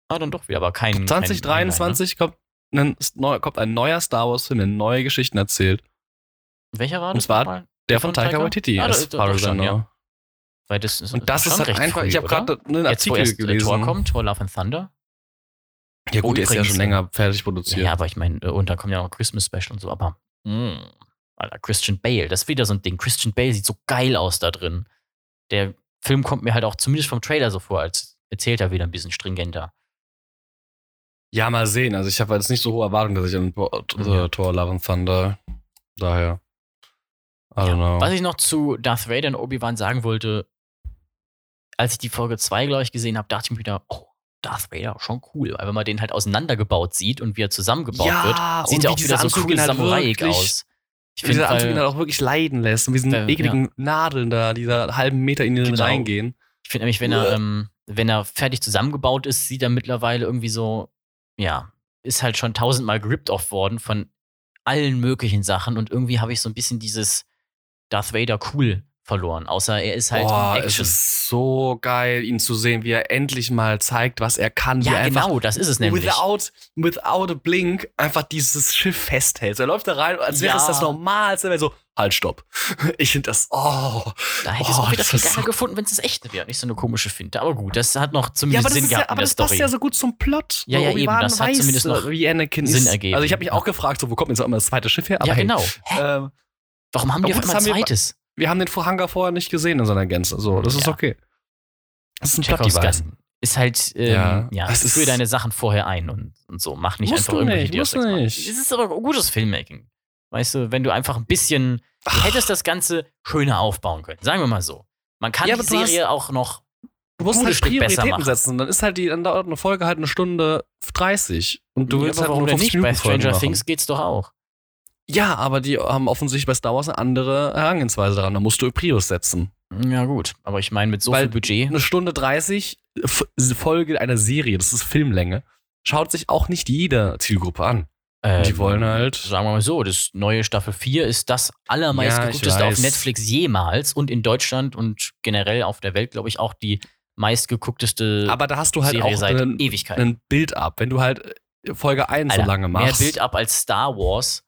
Ah, dann doch wieder, aber kein. kein 2023 kommt, ein, kommt ein neuer Star Wars-Film, der neue Geschichten erzählt. Ne? Welcher war Und das? zwar nochmal? Der von Taika Waititi, Ah, as das- I schon, ja. Weil das ist, Und das schon ist halt einfach, früh, ich habe gerade einen Jetzt, wo Artikel äh, gelesen. Tor kommt, Tor Love and Thunder. Ja gut, Oh, der ist ja schon länger fertig produziert. Ja, aber ich meine, äh, und da kommt ja noch Christmas Special und so, aber mh, Alter, Christian Bale, das ist wieder so ein Ding. Christian Bale sieht so geil aus da drin. Der Film kommt mir halt auch zumindest vom Trailer so vor, als erzählt er wieder ein bisschen stringenter. Ja, mal sehen. Also ich habe jetzt nicht so hohe Erwartungen, dass ich an Tor, Ja. Tor Love and Thunder. Daher. I don't Ja. know. Was ich noch zu Darth Vader und Obi-Wan sagen wollte, als ich die Folge 2, glaube ich, gesehen habe, dachte ich mir wieder, oh, Darth Vader, schon cool. Weil wenn man den halt auseinandergebaut sieht und wie er zusammengebaut Ja, wird, sieht er auch wieder so cool halt Samurai wirklich- aus. Ich Wie dieser finde, Anzug ihn halt auch wirklich leiden lässt und diesen Ja, ekligen Nadeln da, dieser halben Meter in ihn Genau. reingehen. Ich finde nämlich, wenn er, ähm, wenn er fertig zusammengebaut ist, sieht er mittlerweile irgendwie so, ja, ist halt schon tausendmal gerippt off worden von allen möglichen Sachen und irgendwie habe ich so ein bisschen dieses Darth Vader cool verloren. Außer er ist halt Boah, in es Action. ist so geil, ihn zu sehen, wie er endlich mal zeigt, was er kann. wie ja, er genau, das ist es nämlich. Without, without a blink einfach dieses Schiff festhält. So, Er läuft da rein, als wäre Ja. es das Normalste. wäre so, halt, stopp. Ich finde das, oh. Da hätte ich es Oh, auch wieder das viel ist geiler so- gefunden, wenn es das echte wäre, nicht so eine komische Finte. Aber gut, das hat noch Ja, zumindest das, Sinn ist ja, gehabt aber das passt ja so gut zum Plot. Ja, ja, eben, das hat weiß, zumindest noch wie Anakin Sinn ist. ergeben. Also ich habe mich auch gefragt, so, wo kommt jetzt auch immer das zweite Schiff her? Aber ja, hey, genau. Hä? ähm, Warum haben die auf einmal haben wir- zweites? wir haben den Vorhanger vorher nicht gesehen in seiner Gänze. So, das ist Ja. okay. Das ist ein Chekhovs Plot-Device. Ist halt, ähm, Ja, ja, es es führe ist- deine Sachen vorher ein und, und so. Mach nicht einfach irgendwelche nicht, Machina. nicht. Es ist aber gutes Filmmaking. Weißt du, wenn du einfach ein bisschen, Ach. hättest das Ganze schöner aufbauen können. Sagen wir mal so. Man kann Ja, die du hast- Serie auch noch Du musst halt Stück besser Prioritäten machen. setzen. Dann ist halt die, dann dauert eine Folge halt eine Stunde 30. Und du Ja, willst halt warum nur denn 50 nicht? Bei Stranger machen. Things geht's doch auch. Ja, aber die haben offensichtlich bei Star Wars eine andere Herangehensweise daran. Da musst du Prios setzen. Ja, gut. Aber ich meine, mit so Weil viel Budget. Eine Stunde 30 F- Folge einer Serie, das ist Filmlänge. schaut sich auch nicht jede Zielgruppe an. Ähm, die wollen halt- Sagen wir mal so, das neue Staffel 4 ist das allermeist Ja, auf. Netflix jemals und in Deutschland und generell auf der Welt, glaube ich, auch die meistgeguckteste Aber da hast du halt Serie auch seit einen, Ewigkeiten. einen Bild ab. Wenn du halt Folge 1 so Alter, lange mehr machst. Bild ab als Star Wars.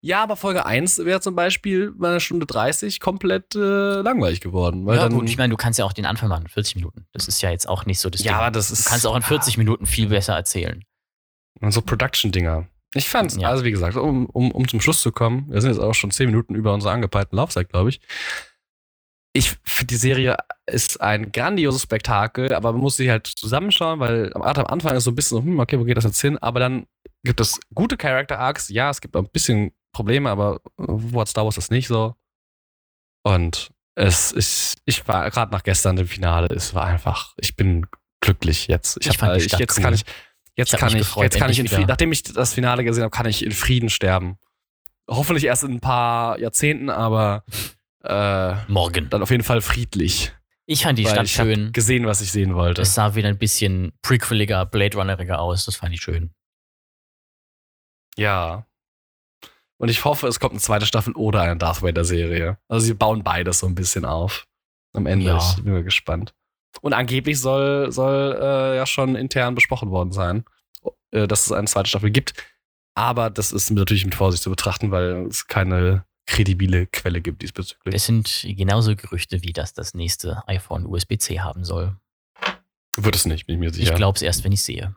Ja, aber Folge 1 wäre zum Beispiel bei einer Stunde 30 komplett äh, langweilig geworden. Ja, gut, ich meine, du kannst ja auch den Anfang machen, 40 Minuten. Das ist ja jetzt auch nicht so das ja, Ding. aber das ist. Du kannst auch in 40 Minuten viel besser erzählen. Und so Production-Dinger. Ich fand's, Ja. also wie gesagt, um, um, um zum Schluss zu kommen, wir sind jetzt auch schon 10 Minuten über unserer angepeilten Laufzeit, glaube ich. Ich finde, die Serie ist ein grandioses Spektakel, aber man muss sie halt zusammenschauen, weil am, am Anfang ist so ein bisschen so, hm, okay, wo geht das jetzt hin? Aber dann gibt es gute Character-Arcs. Ja, es gibt ein bisschen Probleme, aber wo hat Star Wars das nicht so? Und es ist, ich war gerade nach gestern im Finale, es war einfach, ich bin glücklich jetzt. Ich hab, fand die ich, jetzt cool. kann ich, jetzt kann ich, gefreut, jetzt kann ich in Frieden, nachdem ich das Finale gesehen habe, kann ich in Frieden sterben. Hoffentlich erst in ein paar Jahrzehnten, aber äh, Morgen. dann auf jeden Fall friedlich. Ich fand die weil Stadt ich schön. gesehen, was ich sehen wollte. Es sah wieder ein bisschen prequeliger, Blade Runneriger aus. Das fand ich schön. Ja. Und ich hoffe, es kommt eine zweite Staffel oder eine Darth Vader-Serie. Also sie bauen beides so ein bisschen auf. Am Ende. Ja. Ich bin mal gespannt. Und angeblich soll, soll äh, ja schon intern besprochen worden sein, äh, dass es eine zweite Staffel gibt. Aber das ist natürlich mit Vorsicht zu betrachten, weil es keine kredibile Quelle gibt diesbezüglich. Es sind genauso Gerüchte, wie das das nächste iPhone USB-C haben soll. Wird es nicht, bin ich mir sicher. Ich glaube es erst, wenn ich sehe.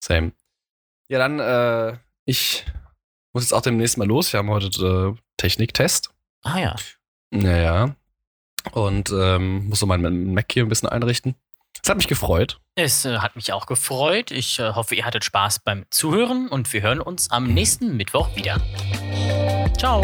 Same. Ja, dann, äh, ich muss jetzt auch demnächst mal los. Wir haben heute äh, Techniktest. Ah ja. Naja. Und ähm, muss so meinen Mac hier ein bisschen einrichten. Es hat mich gefreut. Es äh, hat mich auch gefreut. Ich äh, hoffe, ihr hattet Spaß beim Zuhören und wir hören uns am nächsten Mittwoch wieder. Ciao.